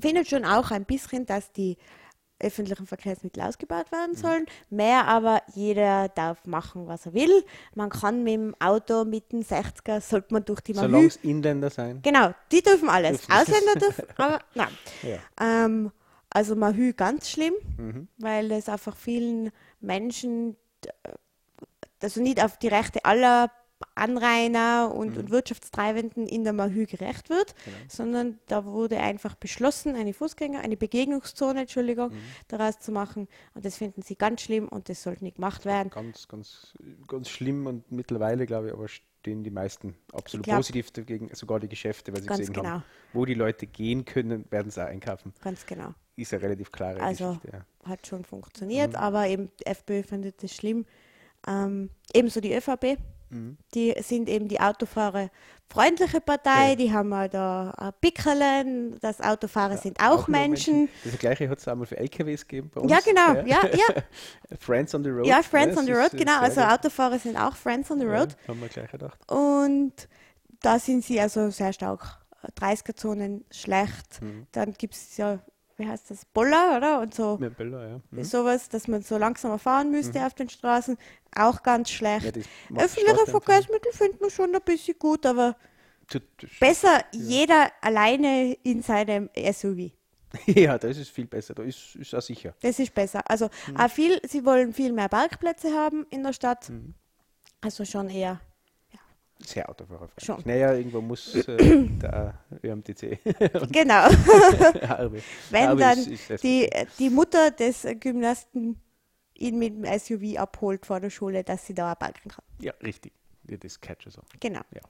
findet schon auch ein bisschen, dass die öffentlichen Verkehrsmittel ausgebaut Mhm. werden sollen. Mehr aber jeder darf machen, was er will. Man kann mit dem Auto mit dem 60er, sollte man durch die Solange Mahü es Inländer sein. Genau, die dürfen alles. Ausländer dürfen, aber nein. Ja. Ähm, also Mahü ganz schlimm, Mhm. weil es einfach vielen Menschen, d- also nicht auf die Rechte aller Anrainer und, und Wirtschaftstreibenden in der Mahü gerecht wird, sondern da wurde einfach beschlossen, eine Fußgänger, eine Begegnungszone, Entschuldigung, daraus zu machen. Und das finden sie ganz schlimm und das sollte nicht gemacht werden. Ganz, ganz, ganz schlimm und mittlerweile, glaube ich, aber stehen die meisten absolut glaub- positiv dagegen, sogar die Geschäfte, weil sie gesehen genau. haben, wo die Leute gehen können, werden sie auch einkaufen. Ganz genau. Ist eine relativ klare Also Geschichte. Ja. hat schon funktioniert, aber eben die FPÖ findet das schlimm. Ähm, ebenso die ÖVP, die sind eben die autofahrerfreundliche Partei, Ja. die haben halt da Pickerlen, das Autofahrer sind auch, nur Menschen. Das gleiche hat es einmal für LKWs gegeben bei uns. Ja, genau, ja, ja, Friends on the Road. ja, Friends on the ist, Road, äh, genau, also. Autofahrer sind auch Friends on the Ja, Road. haben wir gleich gedacht. Und da sind sie also sehr stark. 30er-Zonen schlecht. Mhm. Dann gibt es ja, wie heißt das, Boller, oder? Und so Mit Böller, ja. Mhm. sowas, dass man so langsamer fahren müsste auf den Straßen. Auch ganz schlecht. Ja, Öffentliche Verkehrsmittel findet man schon ein bisschen gut, aber besser jeder alleine in seinem SUV. Ja, das ist viel besser. Da ist, ist auch sicher. Das ist besser. Also Mhm. auch viel, sie wollen viel mehr Parkplätze haben in der Stadt. Also schon eher ja, Sehr autofahrerfreundlich. Schon. Naja, irgendwo muss äh, der ÖMTC. Genau. Wenn Aber dann ist SVP. die, die Mutter des Gymnasten ihn mit dem SUV abholt vor der Schule, dass sie da auch parken kann. Ja, richtig. Ja, das catch so. Genau. Ja.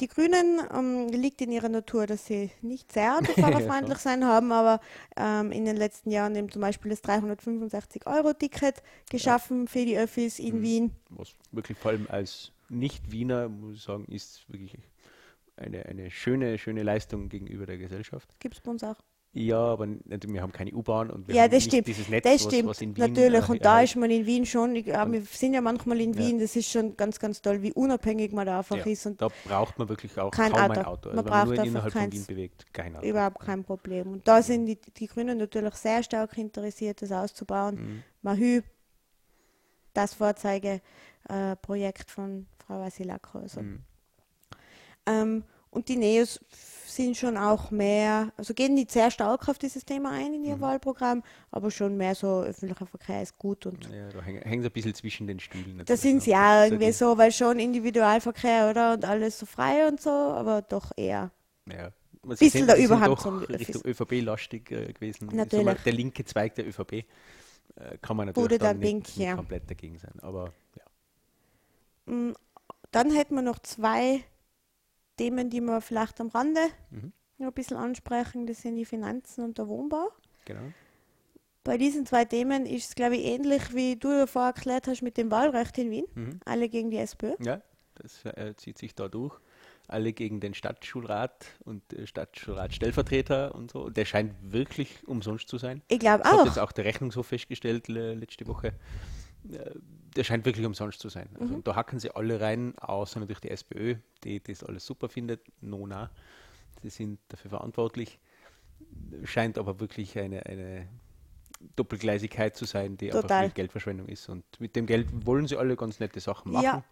Die Grünen ähm, liegt in ihrer Natur, dass sie nicht sehr autofahrerfreundlich sein haben, aber ähm, in den letzten Jahren eben zum Beispiel das 365-Euro-Ticket geschaffen für die Öffis in Mhm. Wien. Was wirklich vor allem als Nicht-Wiener, muss ich sagen, ist wirklich eine, eine schöne, schöne Leistung gegenüber der Gesellschaft. Gibt es bei uns auch. Ja, aber wir haben keine U-Bahn und wir Ja, haben das nicht stimmt. dieses Netz, Das was, stimmt, was in Wien natürlich. äh, Und da erreicht. ist man in Wien schon, ich, ja, wir sind ja manchmal in Ja. Wien, das ist schon ganz, ganz toll, wie unabhängig man da einfach Ja, ist und da braucht man wirklich auch Kein kaum ein Auto. Auto. Man Also wenn man braucht nur innerhalb von keins. Wien bewegt, kein Auto. überhaupt kein Problem. Und da sind die, die Grünen natürlich sehr stark interessiert, das auszubauen. Mhm. Mahü, das Vorzeigeprojekt äh, von Vasilako. Also. Mhm. Ähm, und die Neos sind schon auch mehr, also gehen nicht sehr stark auf dieses Thema ein in ihr Mhm. Wahlprogramm, aber schon mehr so öffentlicher Verkehr ist gut und Ja, da hängen, hängen sie ein bisschen zwischen den Stühlen. da natürlich, sind sie ne? ist irgendwie so, weil schon Individualverkehr, oder? Und alles so frei und so, aber doch eher. Ja. Sie Bisschen der Überhand zum Richtung ÖVP-lastig äh, gewesen. Natürlich. Mal, der linke Zweig der ÖVP äh, kann man natürlich Wurde dann dann nicht, Link, nicht ja. komplett dagegen sein. Aber ja. Dann hätten wir noch zwei Themen, die wir vielleicht am Rande Mhm. noch ein bisschen ansprechen. Das sind die Finanzen und der Wohnbau. Genau. Bei diesen zwei Themen ist es, glaube ich, ähnlich wie du davor erklärt hast mit dem Wahlrecht in Wien. Mhm. Alle gegen die SPÖ. Ja, das äh, zieht sich da durch. Alle gegen den Stadtschulrat und äh, Stadtschulratstellvertreter und so. Der scheint wirklich umsonst zu sein. Ich glaube Das hat auch. jetzt auch der Rechnungshof festgestellt le letzte Woche. Äh, Der scheint wirklich umsonst zu sein. Mhm. Also, Da hacken sie alle rein, außer natürlich die SPÖ, die das alles super findet. Nona, sie sind dafür verantwortlich. Scheint aber wirklich eine, eine Doppelgleisigkeit zu sein, die einfach Total. wirklich Geldverschwendung ist. Und mit dem Geld wollen sie alle ganz nette Sachen machen.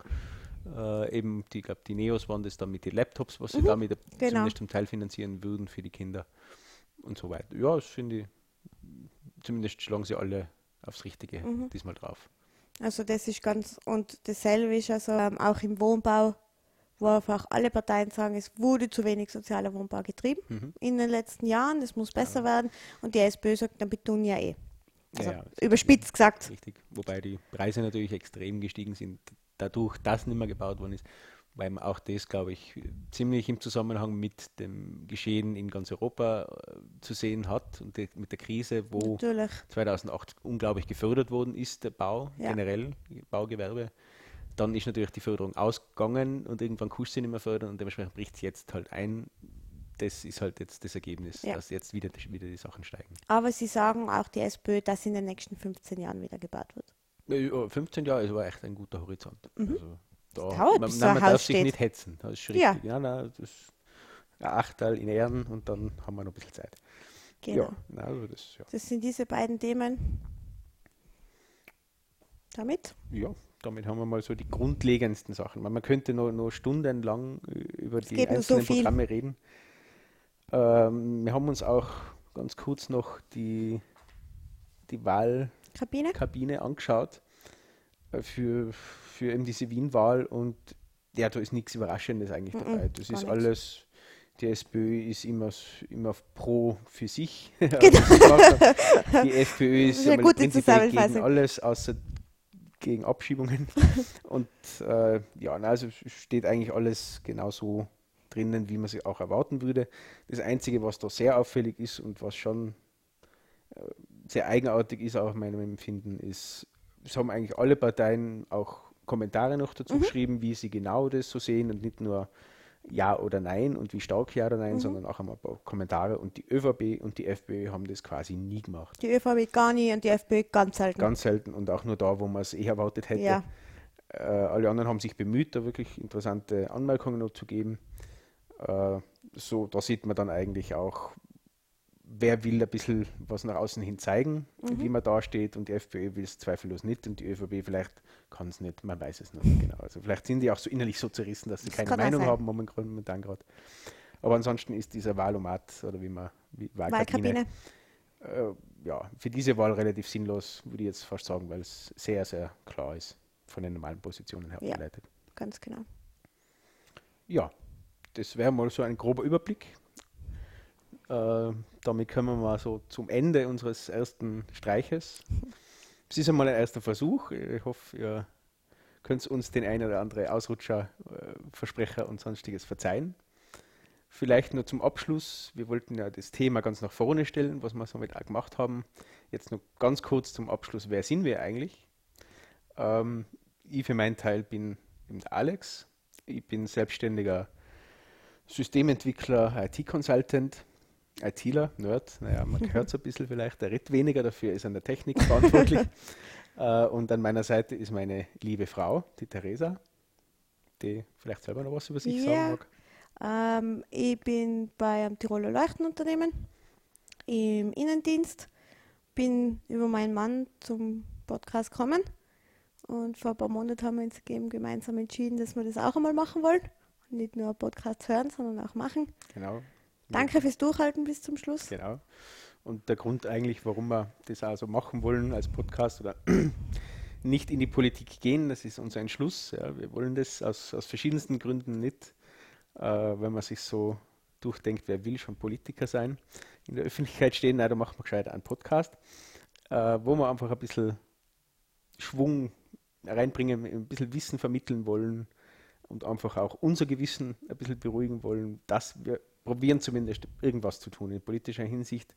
Ja. Äh, eben, die, ich glaube, die Neos waren das dann mit den Laptops, was sie Mhm, damit genau. zumindest zum Teil finanzieren würden für die Kinder und so weiter. Ja, das finde ich, zumindest schlagen sie alle aufs Richtige Mhm. diesmal drauf. Also das ist ganz, und dasselbe ist also ähm, auch im Wohnbau, wo einfach alle Parteien sagen, es wurde zu wenig sozialer Wohnbau getrieben Mhm. in den letzten Jahren, das muss besser werden. Und die SPÖ sagt, dann tun ja eh. Also Ja, ja, überspitzt gesagt. Richtig. Wobei die Preise natürlich extrem gestiegen sind, dadurch, dass nicht mehr gebaut worden ist. Weil man auch das, glaube ich, ziemlich im Zusammenhang mit dem Geschehen in ganz Europa äh, zu sehen hat und die, mit der Krise, wo Natürlich. 2008 unglaublich gefördert worden ist, der Bau Ja. generell, Baugewerbe. Dann ist natürlich die Förderung ausgegangen und irgendwann kannst du sie nicht mehr fördern und dementsprechend bricht es jetzt halt ein. Das ist halt jetzt das Ergebnis, Ja. dass jetzt wieder, die- wieder die Sachen steigen. Aber sie sagen auch die SPÖ, dass in den nächsten 15 Jahren wieder gebaut wird. Ja, ja, 15 Jahre ist aber echt ein guter Horizont. Mhm. Also, da, dauert, man, nein, so ein man darf sich steht. nicht hetzen. Das ist schon Ja. richtig. Ja. nein, das ist ein Achtel in Ehren und dann haben wir noch ein bisschen Zeit. Genau. Ja, nein, also das, ja. Das sind diese beiden Themen. Damit? ja, damit haben wir mal so die grundlegendsten Sachen. Man, man könnte noch, noch stundenlang äh, über die nur so einzelnen viel. Programme reden. Ähm, wir haben uns auch ganz kurz noch die, die Wahlkabine Kabine? angeschaut äh, für, für eben diese Wien-Wahl und ja, da ist nichts Überraschendes eigentlich Mhm, dabei. Das ist alles, die SPÖ ist immer, immer pro für sich. Genau. die FPÖ ist gute prinzipiell gegen alles, außer gegen Abschiebungen. und äh, ja, na, also es steht eigentlich alles genauso drinnen, wie man sie auch erwarten würde. Das Einzige, was da sehr auffällig ist und was schon äh, sehr eigenartig ist, auch in meinem Empfinden, ist, es haben eigentlich alle Parteien auch Kommentare noch dazu Mhm. geschrieben, wie sie genau das so sehen und nicht nur Ja oder Nein und wie stark Ja oder Nein, Mhm. sondern auch einmal ein paar Kommentare. Und die ÖVP und die FPÖ haben das quasi nie gemacht. Die ÖVP gar nie und die FPÖ ganz selten. Ganz selten und auch nur da, wo man es eh erwartet hätte. Ja. Äh, alle anderen haben sich bemüht, da wirklich interessante Anmerkungen noch zu geben. Äh, so, da sieht man dann eigentlich auch, wer will ein bisschen was nach außen hin zeigen, Mhm. wie man da steht und die FPÖ will es zweifellos nicht und die ÖVP vielleicht kann es nicht, man weiß es noch nicht genau. Also vielleicht sind die auch so innerlich so zerrissen, dass sie Das keine Meinung haben momentan gerade. Aber ansonsten ist dieser Wahlomat oder wie man wie Wahlkabine, Wahlkabine. äh, ja, für diese Wahl relativ sinnlos, würde ich jetzt fast sagen, weil es sehr, sehr klar ist, von den normalen Positionen her Ja. abgeleitet. Ganz genau. ja, das wäre mal so ein grober Überblick. Äh, damit kommen wir mal so zum Ende unseres ersten Streiches. Es ist einmal ein erster Versuch. Ich hoffe, ihr könnt uns den einen oder anderen Ausrutscher, äh, Versprecher und sonstiges verzeihen. Vielleicht nur zum Abschluss. Wir wollten ja das Thema ganz nach vorne stellen, was wir somit auch gemacht haben. Jetzt nur ganz kurz zum Abschluss. Wer sind wir eigentlich? Ähm, ich für meinen Teil bin der Alex. Ich bin selbstständiger Systementwickler, IT-Consultant, ITler, Nerd. Naja, man hört es ein bisschen vielleicht. Der redet weniger, dafür ist an der Technik verantwortlich. äh, und an meiner Seite ist meine liebe Frau, die Theresa, die vielleicht selber noch was über sich ja. sagen mag. Ähm, ich bin bei einem Tiroler Leuchtenunternehmen im Innendienst, bin über meinen Mann zum Podcast gekommen und vor ein paar Monaten haben wir uns eben gemeinsam entschieden, dass wir das auch einmal machen wollen. Und nicht nur Podcast hören, sondern auch machen. Genau. Danke fürs Durchhalten bis zum Schluss. Genau. Und der Grund eigentlich, warum wir das also machen wollen als Podcast oder nicht in die Politik gehen, das ist unser Entschluss. Ja, wir wollen das aus, aus verschiedensten Gründen nicht, äh, wenn man sich so durchdenkt, wer will schon Politiker sein, in der Öffentlichkeit stehen, na, da machen wir gescheit einen Podcast, äh, wo wir einfach ein bisschen Schwung reinbringen, ein bisschen Wissen vermitteln wollen und einfach auch unser Gewissen ein bisschen beruhigen wollen, dass wir probieren zumindest irgendwas zu tun in politischer Hinsicht.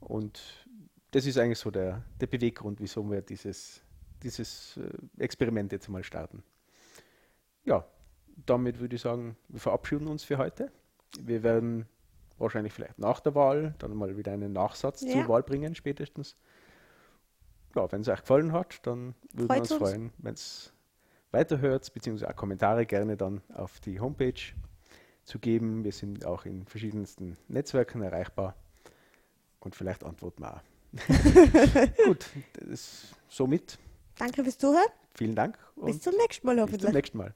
Und das ist eigentlich so der, der Beweggrund, wieso wir dieses, dieses äh, Experiment jetzt mal starten. Ja, damit würde ich sagen, wir verabschieden uns für heute. Wir werden wahrscheinlich vielleicht nach der Wahl dann mal wieder einen Nachsatz ja. zur Wahl bringen, spätestens ja, wenn es euch gefallen hat, dann würden wir uns, uns. freuen, wenn es weiterhört, beziehungsweise auch Kommentare gerne dann auf die Homepage zu geben. Wir sind auch in verschiedensten Netzwerken erreichbar und vielleicht antworten wir auch. Gut, somit. Danke fürs Zuhören. Vielen Dank. bis zum nächsten Mal hoffentlich. Bis zum nächsten Mal.